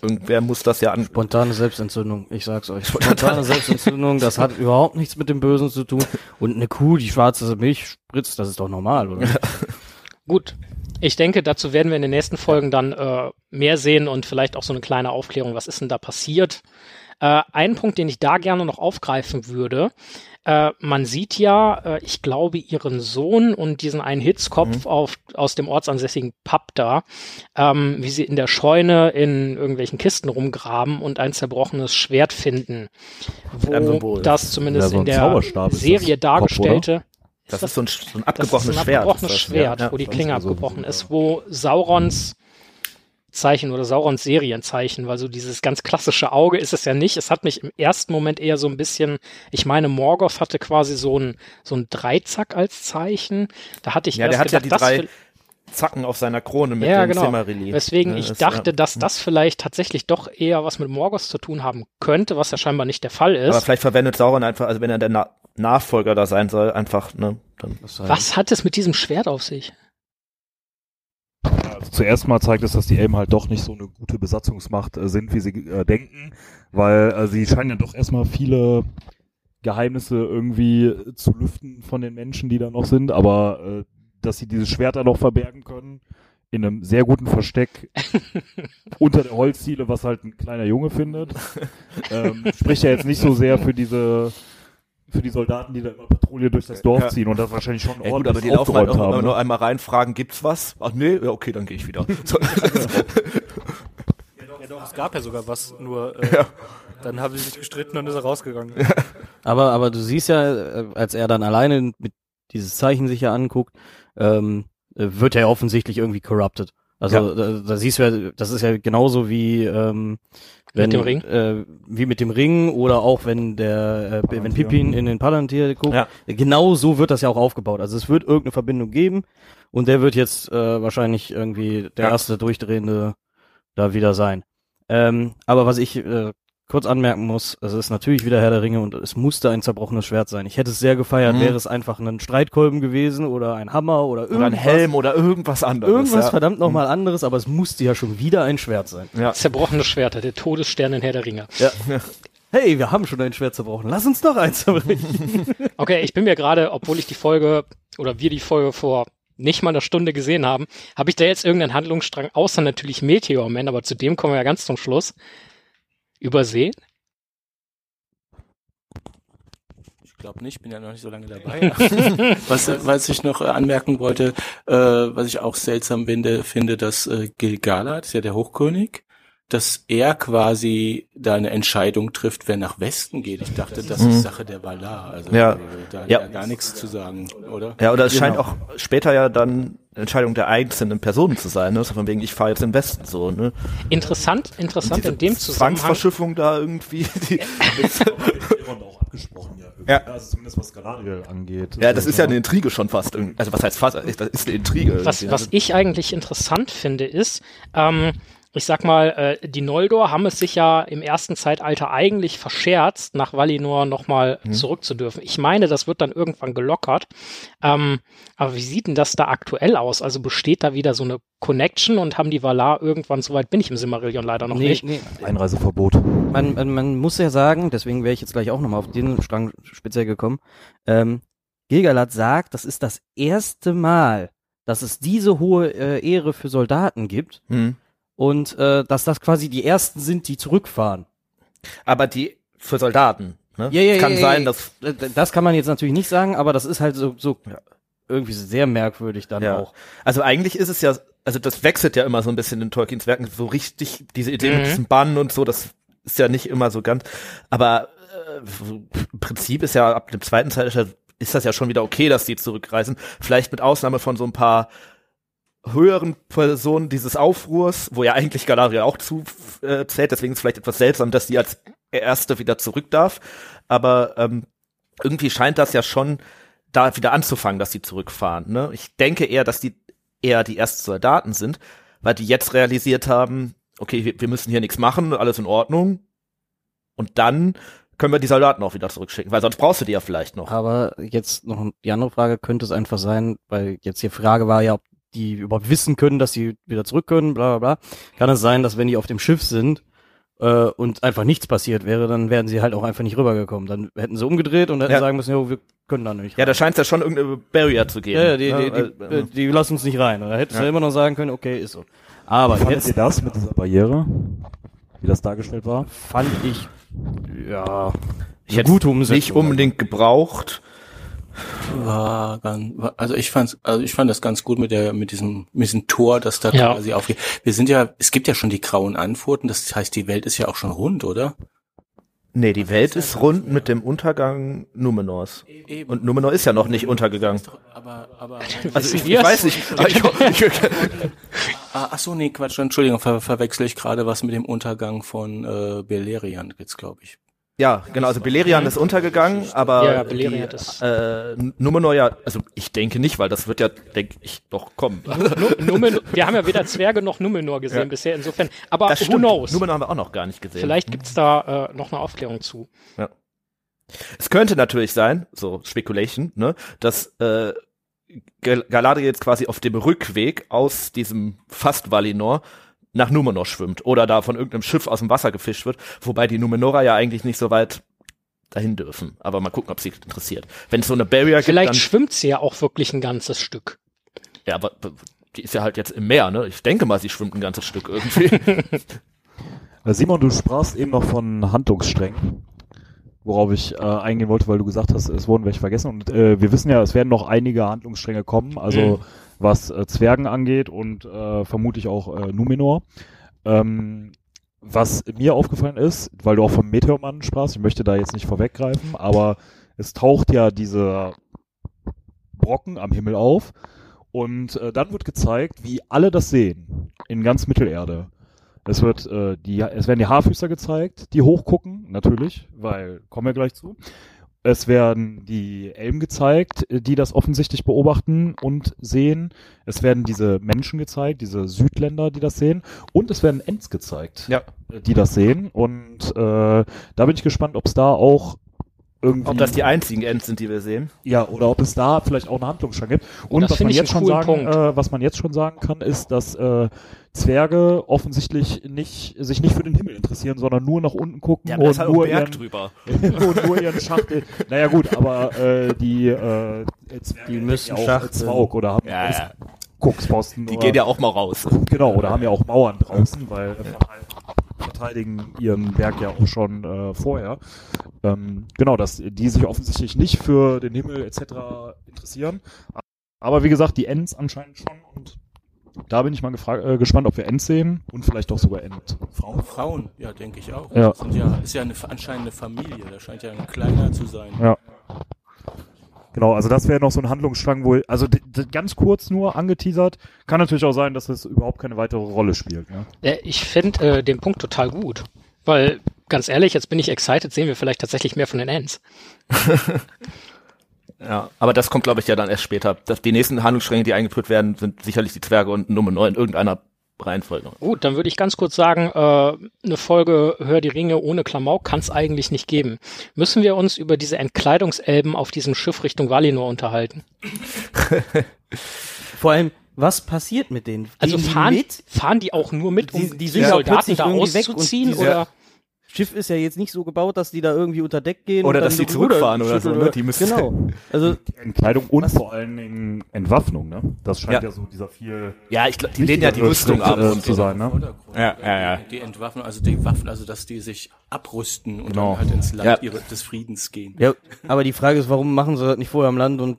irgendwer muss das ja an. Spontane Selbstentzündung, ich sag's euch. Spontane Selbstentzündung, das hat überhaupt nichts mit dem Bösen zu tun. Und eine Kuh, die schwarze Milch spritzt, das ist doch normal, oder? Gut. Ich denke, dazu werden wir in den nächsten Folgen dann äh, mehr sehen und vielleicht auch so eine kleine Aufklärung, was ist denn da passiert. Äh, ein Punkt, den ich da gerne noch aufgreifen würde, äh, man sieht ja, äh, ich glaube, ihren Sohn und diesen einen Hitzkopf auf, aus dem ortsansässigen Pub da, ähm, wie sie in der Scheune in irgendwelchen Kisten rumgraben und ein zerbrochenes Schwert finden, wo Symbol. das zumindest Ja, so in der Serie Kopf, dargestellte Das ist so ein, so ein das abgebrochenes ist ein Schwert. abgebrochenes ist das, Schwert, ja, wo die ja. Klinge so- abgebrochen so- ist, wo Saurons Zeichen oder Saurons Serienzeichen, weil so dieses ganz klassische Auge ist es ja nicht. Es hat mich im ersten Moment eher so ein bisschen, ich meine, Morgoth hatte quasi so ein, so ein Dreizack als Zeichen. Da hatte ich Ja, erst der hat ja gedacht, die das drei Zacken auf seiner Krone mit Ja, dem genau. Silmarillion. Weswegen Ja, ich das- dachte, ja. dass das vielleicht tatsächlich doch eher was mit Morgoth zu tun haben könnte, was ja scheinbar nicht der Fall Aber ist. vielleicht verwendet Sauron einfach, also wenn er der Nachfolger da sein soll, einfach, ne, dann. Was hat es mit diesem Schwert auf sich? Also zuerst mal zeigt es, dass die Elben halt doch nicht so eine gute Besatzungsmacht äh, sind, wie sie äh, denken, weil äh, sie scheinen ja doch erstmal viele Geheimnisse irgendwie zu lüften von den Menschen, die da noch sind, aber äh, dass sie dieses Schwert da noch verbergen können. In einem sehr guten Versteck unter der Holzziele, was halt ein kleiner Junge findet. Ähm, spricht ja jetzt nicht so sehr für diese für die Soldaten, die da immer Patrouille durch das Dorf Ja. ziehen und das wahrscheinlich schon Ja, gut, ordentlich aber die laufen halt auch haben. immer ne? nur einmal rein, fragen, gibt's was? Ach nee, ja, okay, dann gehe ich wieder. So, Ja doch, es gab ja sogar was, nur äh, dann haben sie sich gestritten und ist er rausgegangen. Aber, aber du siehst ja, äh, als er dann alleine mit dieses Zeichen sich ja anguckt, ähm, äh, wird er ja offensichtlich irgendwie corrupted. Also da, da siehst du ja, das ist ja genauso wie ähm, wenn, dem Ring? Äh, wie mit dem Ring oder auch wenn der äh, wenn Pippin in den Palantir guckt. Ja. Genau so wird das ja auch aufgebaut. Also es wird irgendeine Verbindung geben und der wird jetzt äh, wahrscheinlich irgendwie der Ja. erste durchdrehende da wieder sein. Ähm, aber was ich äh, kurz anmerken muss, es ist natürlich wieder Herr der Ringe und es musste ein zerbrochenes Schwert sein. Ich hätte es sehr gefeiert, Mhm. wäre es einfach ein Streitkolben gewesen oder ein Hammer oder irgendwas. oder ein Helm oder irgendwas anderes. Irgendwas ja. verdammt nochmal anderes, aber es musste ja schon wieder ein Schwert sein. Ja. Zerbrochene Schwerter, der Todesstern in Herr der Ringe. Ja. Hey, wir haben schon ein Schwert zerbrochen. Lass uns doch eins zerbrechen. Okay, ich bin mir gerade, obwohl ich die Folge oder wir die Folge vor nicht mal einer Stunde gesehen haben, habe ich da jetzt irgendeinen Handlungsstrang, außer natürlich Meteor Man, aber zu dem kommen wir ja ganz zum Schluss, übersehen? Ich glaube nicht, bin ja noch nicht so lange dabei. was, was ich noch äh, anmerken wollte, äh, was ich auch seltsam finde, finde, dass äh, Gil-galad, ist ja der Hochkönig, dass er quasi da eine Entscheidung trifft, wer nach Westen geht. Ich dachte, das ist Sache der Valar. Also Ja. äh, da hat Ja. er gar nichts zu sagen, oder? Ja, oder es scheint Genau. auch später ja dann Entscheidung der einzelnen Personen zu sein, ne? So von wegen, ich fahre jetzt in den Westen so, ne? Interessant, interessant in dem Zusammenhang. Zwangsverschiffung da irgendwie. Die, auch abgesprochen, ja. irgendwie. Ja. Also zumindest was Galadriel angeht. ja, das ist ja eine Intrige schon fast. Also was heißt fast? Das ist eine Intrige. Was, was ne? ich eigentlich interessant finde, ist, ähm, ich sag mal, äh, die Noldor haben es sich ja im ersten Zeitalter eigentlich verscherzt, nach Valinor nochmal Mhm. zurück zu dürfen. Ich meine, das wird dann irgendwann gelockert. Ähm, aber wie sieht denn das da aktuell aus? Also besteht da wieder so eine Connection und haben die Valar irgendwann, soweit bin ich im Simmerillion leider noch nicht. nee. Einreiseverbot. Man, man, man muss ja sagen, deswegen wäre ich jetzt gleich auch nochmal auf den Strang speziell gekommen. Ähm, Gilgalad sagt, das ist das erste Mal, dass es diese hohe äh, Ehre für Soldaten gibt Hm. Und äh, dass das quasi die ersten sind, die zurückfahren. Aber die für Soldaten. Ne? Ja, ja, Kann ja, sein, dass Äh, Das kann man jetzt natürlich nicht sagen, aber das ist halt so, so Ja. irgendwie sehr merkwürdig dann Ja. auch. Also eigentlich ist es ja, also das wechselt ja immer so ein bisschen in Tolkiens Werken, so richtig, diese Idee Mhm. mit diesem Bann und so, das ist ja nicht immer so ganz, aber äh, im Prinzip ist ja ab dem zweiten Zeitalter ist das ja schon wieder okay, dass die zurückreisen. Vielleicht mit Ausnahme von so ein paar höheren Personen dieses Aufruhrs, wo ja eigentlich Galadriel auch zu äh, zählt, deswegen ist es vielleicht etwas seltsam, dass die als erste wieder zurück darf. Aber ähm, irgendwie scheint das ja schon da wieder anzufangen, dass die zurückfahren. Ne? Ich denke eher, dass die eher die ersten Soldaten sind, weil die jetzt realisiert haben, okay, wir, wir müssen hier nichts machen, alles in Ordnung. Und dann können wir die Soldaten auch wieder zurückschicken, weil sonst brauchst du die ja vielleicht noch. Aber jetzt noch die andere Frage könnte es einfach sein, weil jetzt die Frage war ja, ob die überhaupt wissen können, dass sie wieder zurück können, bla bla bla. Kann es sein, dass wenn die auf dem Schiff sind äh, und einfach nichts passiert wäre, dann wären sie halt auch einfach nicht rübergekommen. Dann hätten sie umgedreht und hätten Ja. sagen müssen, jo, wir können da nicht. Ja, da scheint es ja schon irgendeine Barrier zu geben. ja, ja, die, ne? die, die, Äh, die, die lassen uns nicht rein. Da hättest du Ja. immer noch sagen können, okay, ist so. Aber Fandet jetzt ihr das mit dieser Barriere? Wie das dargestellt war? fand ich, ja, ich hätte gute Umsetzung. nicht unbedingt gebraucht. War ganz, war- also ich fand's, also ich fand das ganz gut mit der, mit diesem, mit diesem Tor, das da Ja. quasi aufgeht. Wir sind ja, es gibt ja schon die grauen Antworten, das heißt, die Welt ist ja auch schon rund, oder? Nee, die Welt ist rund mit dem Untergang Numenors. Eben. Und Numenor ist ja noch nicht untergegangen. Aber, aber, Also ich, ich weiß nicht. ah, ach so, nee, Quatsch, Entschuldigung, ver verwechsel ich gerade was mit dem Untergang von äh, Beleriand jetzt, glaube ich. Ja, genau, also Beleriand ist untergegangen, aber Ja, Beleriand die, ist- äh, Numenor ja, also ich denke nicht, weil das wird ja, denke ich, doch kommen. Nu- Numenor, wir haben ja weder Zwerge noch Numenor gesehen Ja. bisher, insofern. Aber Das who stimmt. knows? Numenor haben wir auch noch gar nicht gesehen. Vielleicht gibt's da äh, noch eine Aufklärung zu. Es könnte natürlich sein, so Speculation, ne, dass äh, Gal- Galadriel jetzt quasi auf dem Rückweg aus diesem fast Valinor nach Numenor schwimmt oder da von irgendeinem Schiff aus dem Wasser gefischt wird, wobei die Numenorer ja eigentlich nicht so weit dahin dürfen. Aber mal gucken, ob sie interessiert. Wenn es so eine Barrier Vielleicht gibt, schwimmt sie ja auch wirklich ein ganzes Stück. Ja, aber die ist ja halt jetzt im Meer, ne? Ich denke mal, sie schwimmt ein ganzes Stück irgendwie. Äh, Simon, du sprachst eben noch von Handlungssträngen, worauf ich äh, eingehen wollte, weil du gesagt hast, es wurden welche vergessen. Und äh, wir wissen ja, es werden noch einige Handlungsstränge kommen, also Mhm. Was äh, Zwergen angeht und äh, vermutlich auch äh, Numenor. Ähm, was mir aufgefallen ist, weil du auch vom Meteormann sprachst, ich möchte da jetzt nicht vorweggreifen, aber es taucht ja dieser Brocken am Himmel auf und äh, dann wird gezeigt, wie alle das sehen in ganz Mittelerde. Es wird äh, die, es werden die Haarfüßer gezeigt, die hochgucken, natürlich, weil kommen wir gleich zu. Es werden die Elben gezeigt, äh, die das offensichtlich beobachten und sehen. Es werden diese Menschen gezeigt, diese Südländer, die das sehen. Und es werden Ents gezeigt, Ja. äh, die das sehen. Und äh, da bin ich gespannt, ob es da auch irgendwie Ob das die einzigen Ends sind, die wir sehen. ja, oder ob es da vielleicht auch eine Handlungsstrang gibt. Und das was man jetzt schon sagen, äh, was man jetzt schon sagen kann, ist, dass äh, Zwerge offensichtlich nicht sich nicht für den Himmel interessieren, sondern nur nach unten gucken Ja, und halt nur Berg ihren, drüber. und nur ihren Schachtel. Naja gut, aber äh, die äh, Zwerge Die müssen ja auch. Zwaug oder haben Ja, ja. Gucksposten. Die oder, gehen ja auch mal raus. Genau, oder haben ja auch Mauern draußen, weil äh, verteidigen ihren Berg ja auch schon äh, vorher. Ähm, genau, dass die sich offensichtlich nicht für den Himmel etc. interessieren. Aber wie gesagt, die Ents anscheinend schon und da bin ich mal äh, gespannt, ob wir Ents sehen und vielleicht auch sogar Endfrauen. Frauen, ja, denke ich auch. Ja. Sind ja, ist ja eine, anscheinend eine Familie, da scheint ja ein kleiner zu sein. Ja. Genau, also das wäre noch so ein Handlungsstrang, wo, also d- d- ganz kurz nur angeteasert, kann natürlich auch sein, dass es überhaupt keine weitere Rolle spielt. Ne? Äh, Ich finde äh, den Punkt total gut. Weil, ganz ehrlich, jetzt bin ich excited, sehen wir vielleicht tatsächlich mehr von den Ends. Ja, aber das kommt, glaube ich, ja dann erst später. Das, die nächsten Handlungsstränge, die eingeführt werden, sind sicherlich die Zwerge und Nummer 9 in irgendeiner Reihenfolge. Gut, dann würde ich ganz kurz sagen, äh, eine Folge Hör die Ringe ohne Klamauk kann es eigentlich nicht geben. Müssen wir uns über diese Entkleidungselben auf diesem Schiff Richtung Valinor unterhalten? Vor allem, was passiert mit denen? Also Gehen die fahren, mit? fahren die auch nur mit, um Die- die, die Soldaten da irgendwie weg und auszuziehen? diese- Oder? Schiff ist ja jetzt nicht so gebaut, dass die da irgendwie unter Deck gehen Oder und dass die zurückfahren oder so, ne? Die müssen- genau. Also Entkleidung und Was? vor allen Dingen Entwaffnung, ne? Das scheint ja, Ja. so dieser viel Ja, ich glaube, die lehnen ja die Rüstung ab und zu sein, ne? Ja, ja, ja. Die Entwaffnung, also die Waffen, also dass die sich abrüsten und Genau. dann halt ins Land Ja. ihre, des Friedens gehen. Ja, aber die Frage ist, warum machen sie das nicht vorher am Land und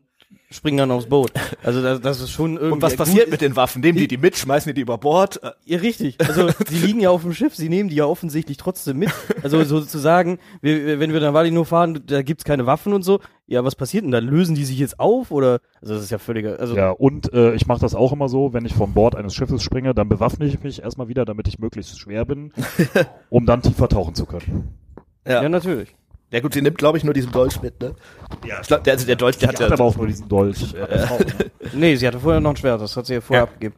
springen dann aufs Boot? Also das, das ist schon irgendwie Und was passiert mit den Waffen? Nehmen die die mit, schmeißen die die über Bord? Äh, Ja, richtig. Also sie liegen ja auf dem Schiff, sie nehmen die ja offensichtlich trotzdem mit. Also sozusagen, wir, wenn wir nach Valinor fahren, da gibt's keine Waffen und so. Ja, was passiert denn dann? Lösen die sich jetzt auf oder? Also das ist ja völliger. Also Ja, und äh, ich mache das auch immer so, wenn ich vom Bord eines Schiffes springe, dann bewaffne ich mich erstmal wieder, damit ich möglichst schwer bin, um dann tiefer tauchen zu können. Ja. ja, natürlich. Ja gut, sie nimmt, glaube ich, nur diesen Dolch mit, ne? Ja. Ich glaub, der, also der Dolch, der hat hat ja... aber auch nur diesen Dolch. Äh, ne? Nee, sie hatte vorher noch ein Schwert, das hat sie ja vorher Ja. abgegeben.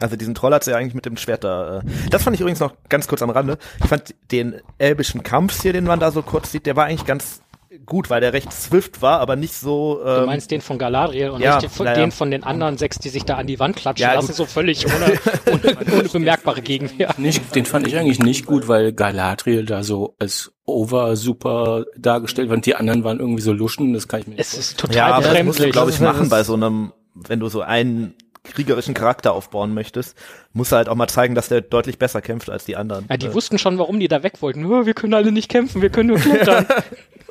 Also diesen Troll hat sie ja eigentlich mit dem Schwert da. Äh. Das fand ich übrigens noch ganz kurz am Rande. Ich fand den elbischen Kampf hier, den man da so kurz sieht, der war eigentlich ganz gut, weil der recht swift war, aber nicht so. Ähm, Du meinst den von Galadriel und ja, nicht den von, ja, ja. den von den anderen sechs, die sich da an die Wand klatschen Ja, lassen, gut. so völlig ohne, ohne, ohne bemerkbare Gegenwehr. Nicht, den fand ich eigentlich nicht gut, weil Galadriel da so als over super dargestellt war und die anderen waren irgendwie so luschen, das kann ich mir nicht Es ist ja, total aber das musst du, glaube ich, machen bei so einem, wenn du so einen kriegerischen Charakter aufbauen möchtest, musst du halt auch mal zeigen, dass der deutlich besser kämpft als die anderen. Ja, die Äh, wussten schon, warum die da weg wollten. "Oh, wir können alle nicht kämpfen, wir können nur klettern.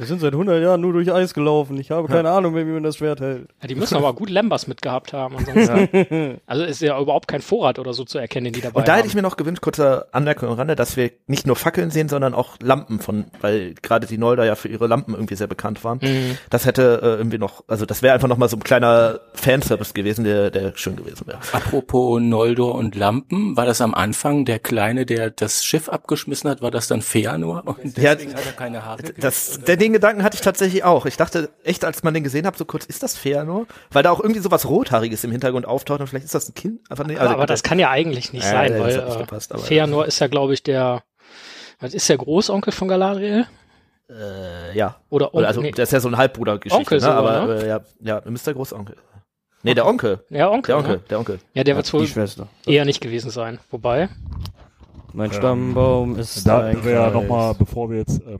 Wir sind seit 100 Jahren nur durch Eis gelaufen. Ich habe keine Ahnung mehr, wie man das Schwert hält. Ja, die müssen aber gut Lembas mitgehabt haben. Ansonsten. Also ist ja überhaupt kein Vorrat oder so zu erkennen, den die dabei Und da haben. hätte ich mir noch gewünscht, kurze Anmerkung am Rande, dass wir nicht nur Fackeln sehen, sondern auch Lampen von, weil gerade die Nolder ja für ihre Lampen irgendwie sehr bekannt waren. Mhm. Das hätte äh, irgendwie noch, also das wäre einfach noch mal so ein kleiner Fanservice gewesen, der, der schön gewesen wäre. Apropos Noldor und Lampen, war das am Anfang der Kleine, der das Schiff abgeschmissen hat, war das dann Feanor? Und Ja, deswegen hat er keine Haare. Das, der, den Gedanken hatte ich tatsächlich auch. Ich dachte echt, als man den gesehen hat, so kurz, ist das Feanor? Weil da auch irgendwie so was Rothaariges im Hintergrund auftaucht und vielleicht ist das ein Kind. Einfach nicht, aber, aber das kann ja eigentlich nicht Ja, sein, das weil nicht äh, gepasst, Feanor ist ja, glaube ich, der, was ist der Großonkel von Galadriel? äh, ja. Oder Onkel? Also, nee. das ist ja so ein Halbbrudergeschichte, Onkel ne? sogar, aber ne? äh, ja, ja, müsste der Großonkel. Nee, der Onkel. ja, Onkel. Der Onkel, Ne? der Onkel. Ja, der wird Die wohl Schwester. eher nicht gewesen sein. Wobei, Mein Stammbaum ist Da wäre ja nochmal, bevor wir jetzt, ähm, äh, äh,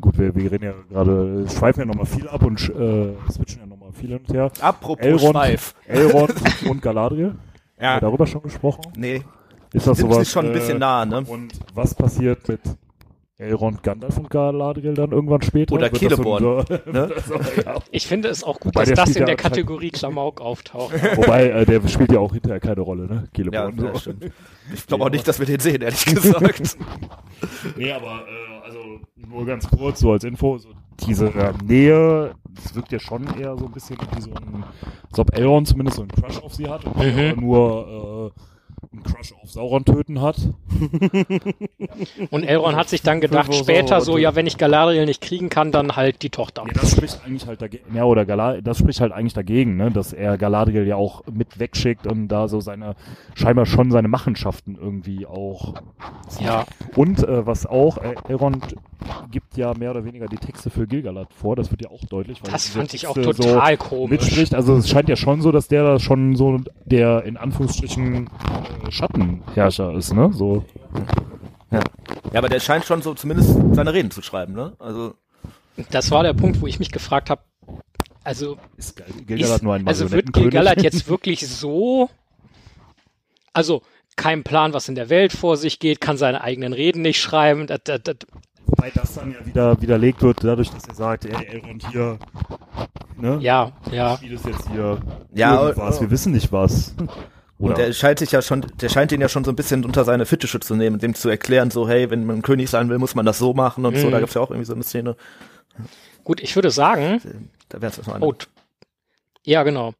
gut, wir, wir reden ja gerade, schweifen ja nochmal viel ab und äh, switchen ja nochmal viel hin und her. Apropos Elrond, Schweif. Elrond und Galadriel. Haben Ja, wir darüber schon gesprochen? nee, Ist das sind sowas? sich schon ein bisschen äh, nah, ne? Und was passiert mit Elrond, Gandalf und Galadriel dann irgendwann später? Oder so Celeborn, ne? ja. Ich finde es auch gut, Wobei dass das in ja der anscheinend- Kategorie Klamauk auftaucht. Wobei, äh, der spielt ja auch hinterher keine Rolle, ne? Celeborn. ja, stimmt. Ich glaube auch nicht, dass wir den sehen, ehrlich gesagt. Nee, aber äh, also nur ganz kurz, so als Info, so diese äh, Nähe, das wirkt ja schon eher so ein bisschen wie so ein, als ob Elrond zumindest so einen Crush auf sie hat und Mhm. er nur äh, einen Crush auf Sauron töten hat. Und Elrond hat sich dann gedacht, später so, so, ja, wenn ich Galadriel nicht kriegen kann, dann halt die Tochter. Ja, das spricht eigentlich halt dagegen, ja, oder Gala das spricht halt eigentlich dagegen, ne, dass er Galadriel ja auch mit wegschickt und da so seine, scheinbar schon seine Machenschaften irgendwie auch Ja, Und äh, was auch, äh, Elrond gibt ja mehr oder weniger die Texte für Gilgalad vor, das wird ja auch deutlich. Weil das fand ich auch Texte total so komisch. Mitspricht. Also es scheint ja schon so, dass der da schon so der in Anführungsstrichen äh, Schattenherrscher ist, ne? So. Ja, aber der scheint schon so zumindest seine Reden zu schreiben, ne? Also, Das war der Punkt, wo ich mich gefragt habe, also Ist Gil- Gilgalad ist, nur ein also wird? Gilgalad jetzt wirklich so, also kein Plan, was in der Welt vor sich geht, kann seine eigenen Reden nicht schreiben. Das, das, das, Wobei das dann ja wieder widerlegt wird, dadurch, dass er sagt, ey, Elrond hier, ne? ja, ja. Spiel ist jetzt hier Ja, irgendwas, oh. wir wissen nicht was. und der scheint sich ja schon, der scheint den ja schon so ein bisschen unter seine Fittiche zu nehmen, dem zu erklären, so, hey, wenn man König sein will, muss man das so machen und so. Mhm. Da gibt's ja auch irgendwie so eine Szene. Gut, ich würde sagen, Da es mal eine. oh, ja, genau.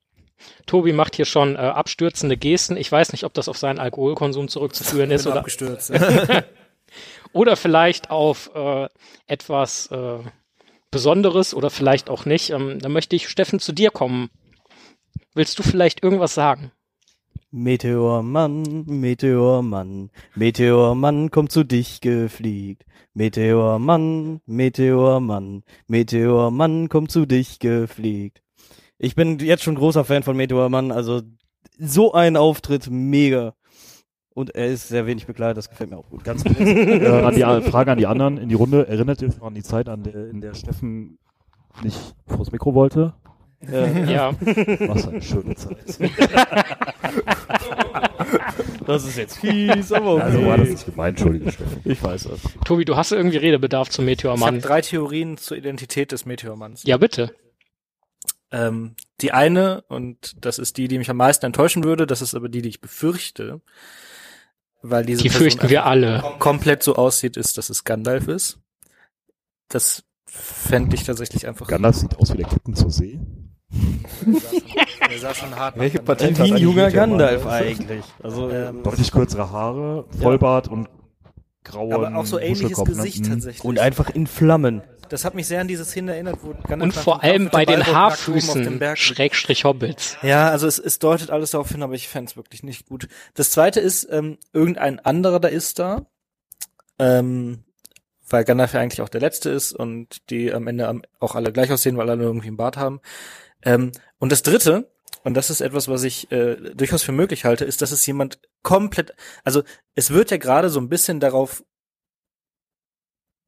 Tobi macht hier schon äh, abstürzende Gesten. Ich weiß nicht, ob das auf seinen Alkoholkonsum zurückzuführen ist oder, abgestürzt. oder vielleicht auf äh, etwas äh, Besonderes oder vielleicht auch nicht. Ähm, da möchte ich, Steffen, zu dir kommen. Willst du vielleicht irgendwas sagen? Meteormann, Meteormann, Meteormann kommt zu dich gefliegt. Meteormann, Meteormann, Meteormann kommt zu dich gefliegt. Ich bin jetzt schon großer Fan von Meteormann, also so ein Auftritt, mega. Und er ist sehr wenig bekleidet, das gefällt mir auch gut. Ganz äh, an die A- Frage an die anderen in die Runde. Erinnert ihr euch noch an die Zeit, an der, in der Steffen nicht vors Mikro wollte? Äh, Ja, Was eine schöne Zeit. das ist jetzt fies, aber okay. Also war das nicht gemeint, entschuldige Steffen. Ich weiß das. Tobi, du hast irgendwie Redebedarf zum Ich habe Meteormann. drei Theorien zur Identität des Meteormanns. Ja, bitte. Ähm, die eine, und das ist die, die mich am meisten enttäuschen würde, das ist aber die, die ich befürchte, weil diese Die Person fürchten wir alle. komplett so aussieht, ist, dass es Gandalf ist. Das fände ich tatsächlich einfach. Gandalf sieht aus wie der Captain zur See. Der sah schon hart Welche nach Patent Wie ein hat eigentlich junger? Gandalf eigentlich. Also, Ähm, Deutlich kürzere Haare, Vollbart und grauen aber auch so ähnliches ne? Gesicht Mhm. tatsächlich. und einfach in Flammen. Das hat mich sehr an diese Szene erinnert, wo Gandalf Und vor allem bei den Haarfüßen. Schrägstrich Hobbits. Ja, also es, es deutet alles darauf hin, aber ich fände es wirklich nicht gut. Das zweite ist, ähm, irgendein anderer da ist da, ähm, weil Gandalf ja eigentlich auch der Letzte ist und die am Ende auch alle gleich aussehen, weil alle irgendwie einen Bart haben. Ähm, und das dritte, und das ist etwas, was ich äh, durchaus für möglich halte, ist, dass es jemand komplett, also es wird ja gerade so ein bisschen darauf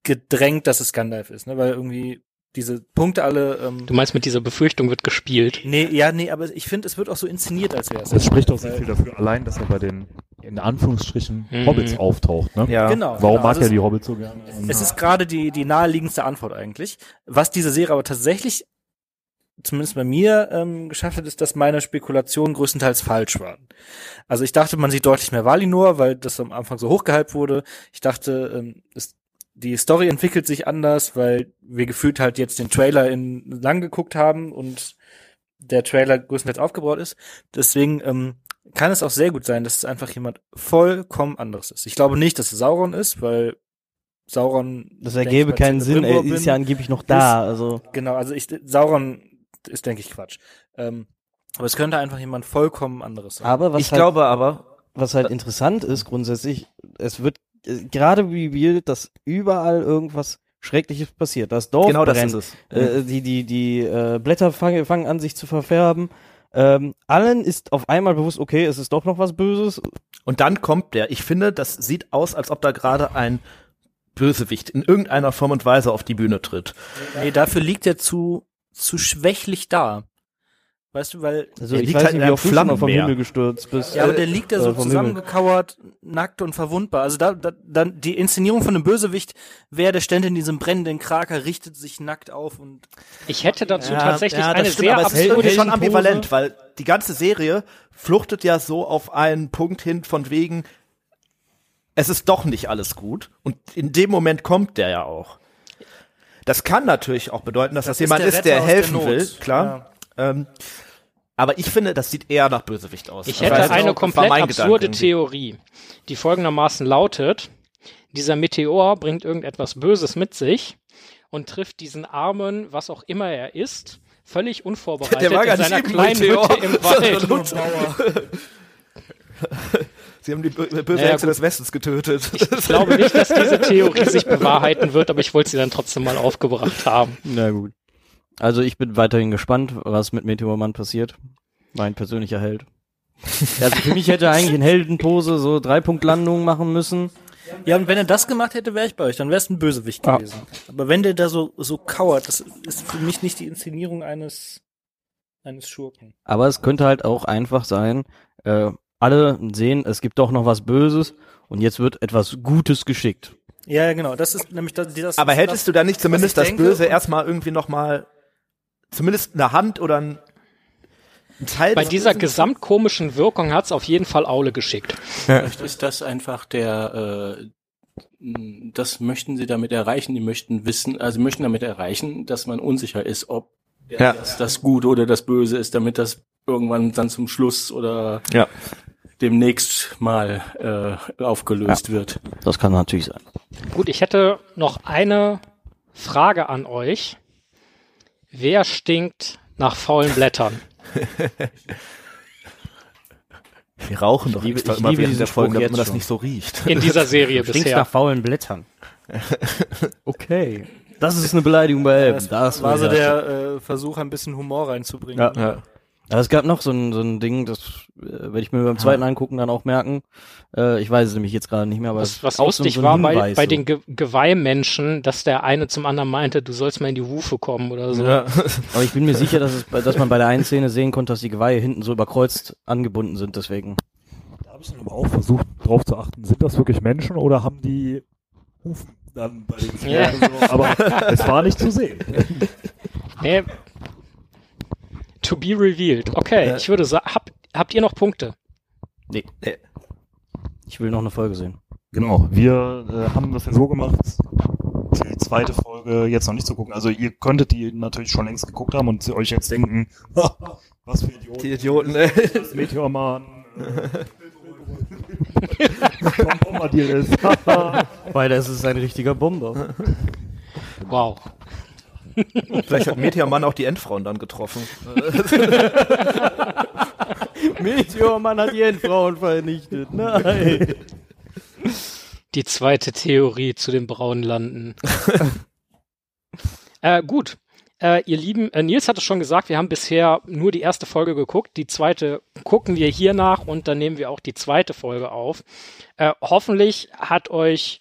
gedrängt, dass es Gandalf ist, ne, weil irgendwie diese Punkte alle, ähm, Du meinst, mit dieser Befürchtung wird gespielt. Nee, ja, nee, aber ich finde, es wird auch so inszeniert, als wäre es. Das spricht auch sehr viel dafür, allein, dass er bei den, in Anführungsstrichen, Mhm. Hobbits auftaucht, ne? Ja. Genau. Warum genau. mag Also er es- die Hobbits so gerne? Es ist gerade die, die naheliegendste Antwort eigentlich. Was diese Serie aber tatsächlich, zumindest bei mir, ähm, geschafft hat, ist, dass meine Spekulationen größtenteils falsch waren. Also ich dachte, man sieht deutlich mehr Valinor, weil das am Anfang so hochgehypt wurde. Ich dachte, ähm, es, die Story entwickelt sich anders, weil wir gefühlt halt jetzt den Trailer in lang geguckt haben und der Trailer größtenteils aufgebaut ist. Deswegen ähm, kann es auch sehr gut sein, dass es einfach jemand vollkommen anderes ist. Ich glaube nicht, dass es Sauron ist, weil Sauron. Das ergäbe ich, keinen Sinn, er ist ja angeblich noch da, also. Genau, also ich Sauron ist, denke ich, Quatsch. Ähm, aber es könnte einfach jemand vollkommen anderes sein. Aber was Ich halt, glaube aber, was halt interessant ist grundsätzlich, es wird gerade revealed, dass überall irgendwas Schreckliches passiert. Das Dorf genau das brennt, ist es. äh, die, die, die äh, Blätter fangen, fangen an sich zu verfärben. Ähm, allen ist auf einmal bewusst, okay, es ist doch noch was Böses. Und dann kommt der. Ich finde, das sieht aus, als ob da gerade ein Bösewicht in irgendeiner Form und Weise auf die Bühne tritt. nee, dafür liegt er zu, zu schwächlich da. Weißt du, weil Also Der ich liegt weiß halt in nicht, wie schon mal vom. Himmel gestürzt bist. Ja, aber der liegt da so äh, zusammengekauert, nackt und verwundbar. Also da, da dann die Inszenierung von einem Bösewicht wäre, der stände in diesem brennenden Kraker, richtet sich nackt auf und Ich hätte dazu Ja, tatsächlich ja, das eine stimmt, sehr aber es ist irgendwie absurde schon ambivalent, weil die ganze Serie fluchtet ja so auf einen Punkt hin von wegen, es ist doch nicht alles gut. Und in dem Moment kommt der ja auch. Das kann natürlich auch bedeuten, dass das, Das ist jemand der ist, der der helfen Not. will, klar. Ähm, aber ich finde, das sieht eher nach Bösewicht aus. Ich Das hätte heißt, eine war komplett absurde Gedanke irgendwie. Theorie, die folgendermaßen lautet, dieser Meteor bringt irgendetwas Böses mit sich und trifft diesen Armen, was auch immer er ist, völlig unvorbereitet Der war gar in seiner kleinen Meteor, Hütte im Wald. Sie haben die bö- böse Ja, Hexe des Westens getötet. Ich glaube nicht, dass diese Theorie sich bewahrheiten wird, aber ich wollte sie dann trotzdem mal aufgebracht haben. Na gut. Also ich bin weiterhin gespannt, was mit Meteormann passiert. Mein persönlicher Held. Also für mich hätte er eigentlich in Heldenpose so Dreipunktlandungen machen müssen. Ja, und wenn er das gemacht hätte, wäre ich bei euch, dann wäre es ein Bösewicht Ja. gewesen. Aber wenn der da so, so kauert, das ist für mich nicht die Inszenierung eines, eines Schurken. Aber es könnte halt auch einfach sein, äh, alle sehen, es gibt doch noch was Böses und jetzt wird etwas Gutes geschickt. Ja, genau, das ist nämlich das, das Aber hättest du da nicht zumindest das denke- Böse erstmal irgendwie noch mal zumindest eine Hand oder ein, Teil Bei dieser gesamtkomischen Wirkung hat's auf jeden Fall Aule geschickt. Vielleicht ist das einfach der, äh, das möchten sie damit erreichen. Die möchten wissen, also möchten damit erreichen, dass man unsicher ist, ob Ja. das, das Gute oder das Böse ist, damit das irgendwann dann zum Schluss oder Ja. demnächst mal äh, aufgelöst wird. Das kann natürlich sein. Gut, ich hätte noch eine Frage an euch. Wer stinkt nach faulen Blättern? Wir rauchen doch liebe- extra ich immer liebe während diesen der Folge, damit man das schon. nicht so riecht. In dieser Serie Stinkst bisher. nach faulen Blättern. Okay. Das ist eine Beleidigung bei Elben. das, Das war so der äh, Versuch, ein bisschen Humor reinzubringen. Ja. Ja. Aber es gab noch so ein, so ein Ding, das äh, werde ich mir beim zweiten angucken dann auch merken. Äh, ich weiß es nämlich jetzt gerade nicht mehr, aber Was, was lustig so, war bei, bei so. den Ge Geweihmenschen, dass der eine zum anderen meinte, du sollst mal in die Hufe kommen oder so. Ja. Aber ich bin mir sicher, dass, es, dass man bei der einen Szene sehen konnte, dass die Geweihe hinten so überkreuzt angebunden sind, deswegen. Da habe ich dann aber auch versucht, drauf zu achten, sind das wirklich Menschen oder haben die Hufen dann bei den Ja. Pferden so? Aber es war nicht zu sehen. Nee. To be revealed. Okay, Ja. ich würde sagen, hab, habt ihr noch Punkte? Nee. Nee. Ich will noch eine Folge sehen. Genau, wir äh, haben das ja so gemacht, die zweite Folge jetzt noch nicht zu gucken. Also ihr könntet die natürlich schon längst geguckt haben und euch jetzt denken, was für Idioten. Die Idioten, ey. das Meteormann. Äh, Tom Bombadil ist. Weil das ist ein richtiger Bomber. Wow. Vielleicht hat Meteormann auch die Endfrauen dann getroffen. Meteormann hat die Endfrauen vernichtet. Nein. Die zweite Theorie zu den braunen Landen. äh, gut. Äh, ihr Lieben, äh, Nils hat es schon gesagt, wir haben bisher nur die erste Folge geguckt. Die zweite gucken wir hier nach und dann nehmen wir auch die zweite Folge auf. Äh, hoffentlich hat euch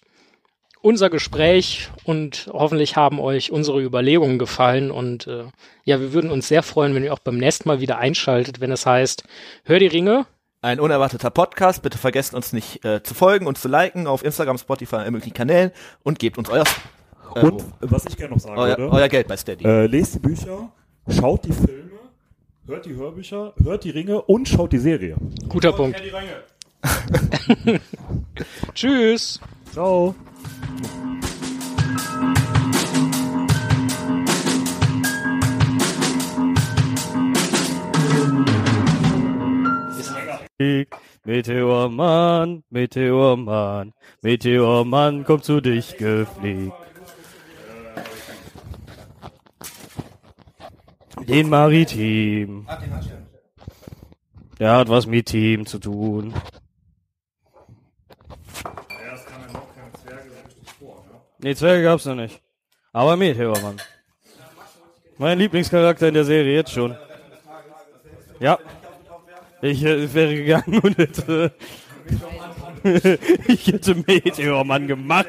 unser Gespräch und hoffentlich haben euch unsere Überlegungen gefallen und äh, ja, wir würden uns sehr freuen, wenn ihr auch beim nächsten Mal wieder einschaltet, wenn es heißt, hör die Ringe. Ein unerwarteter Podcast. Bitte vergesst uns nicht äh, zu folgen und zu liken auf Instagram, Spotify, allen möglichen Kanälen und gebt uns euer, äh, Und was ich gerne noch sagen euer, würde, euer Geld bei Steady. äh, lest die Bücher, schaut die Filme, hört die Hörbücher, hört die Ringe und schaut die Serie. Guter Punkt. Tschüss. Ciao. Meteormann, Meteormann, Meteormann kommt zu dich gefliegt. Den Maritim. Der hat was mit Team zu tun. Nee, Zwerge gab's noch nicht. Aber Meteormann. Mein Lieblingscharakter in der Serie jetzt schon. Ja. Ich äh, wäre gegangen und hätte, ich hätte Meteormann gemacht.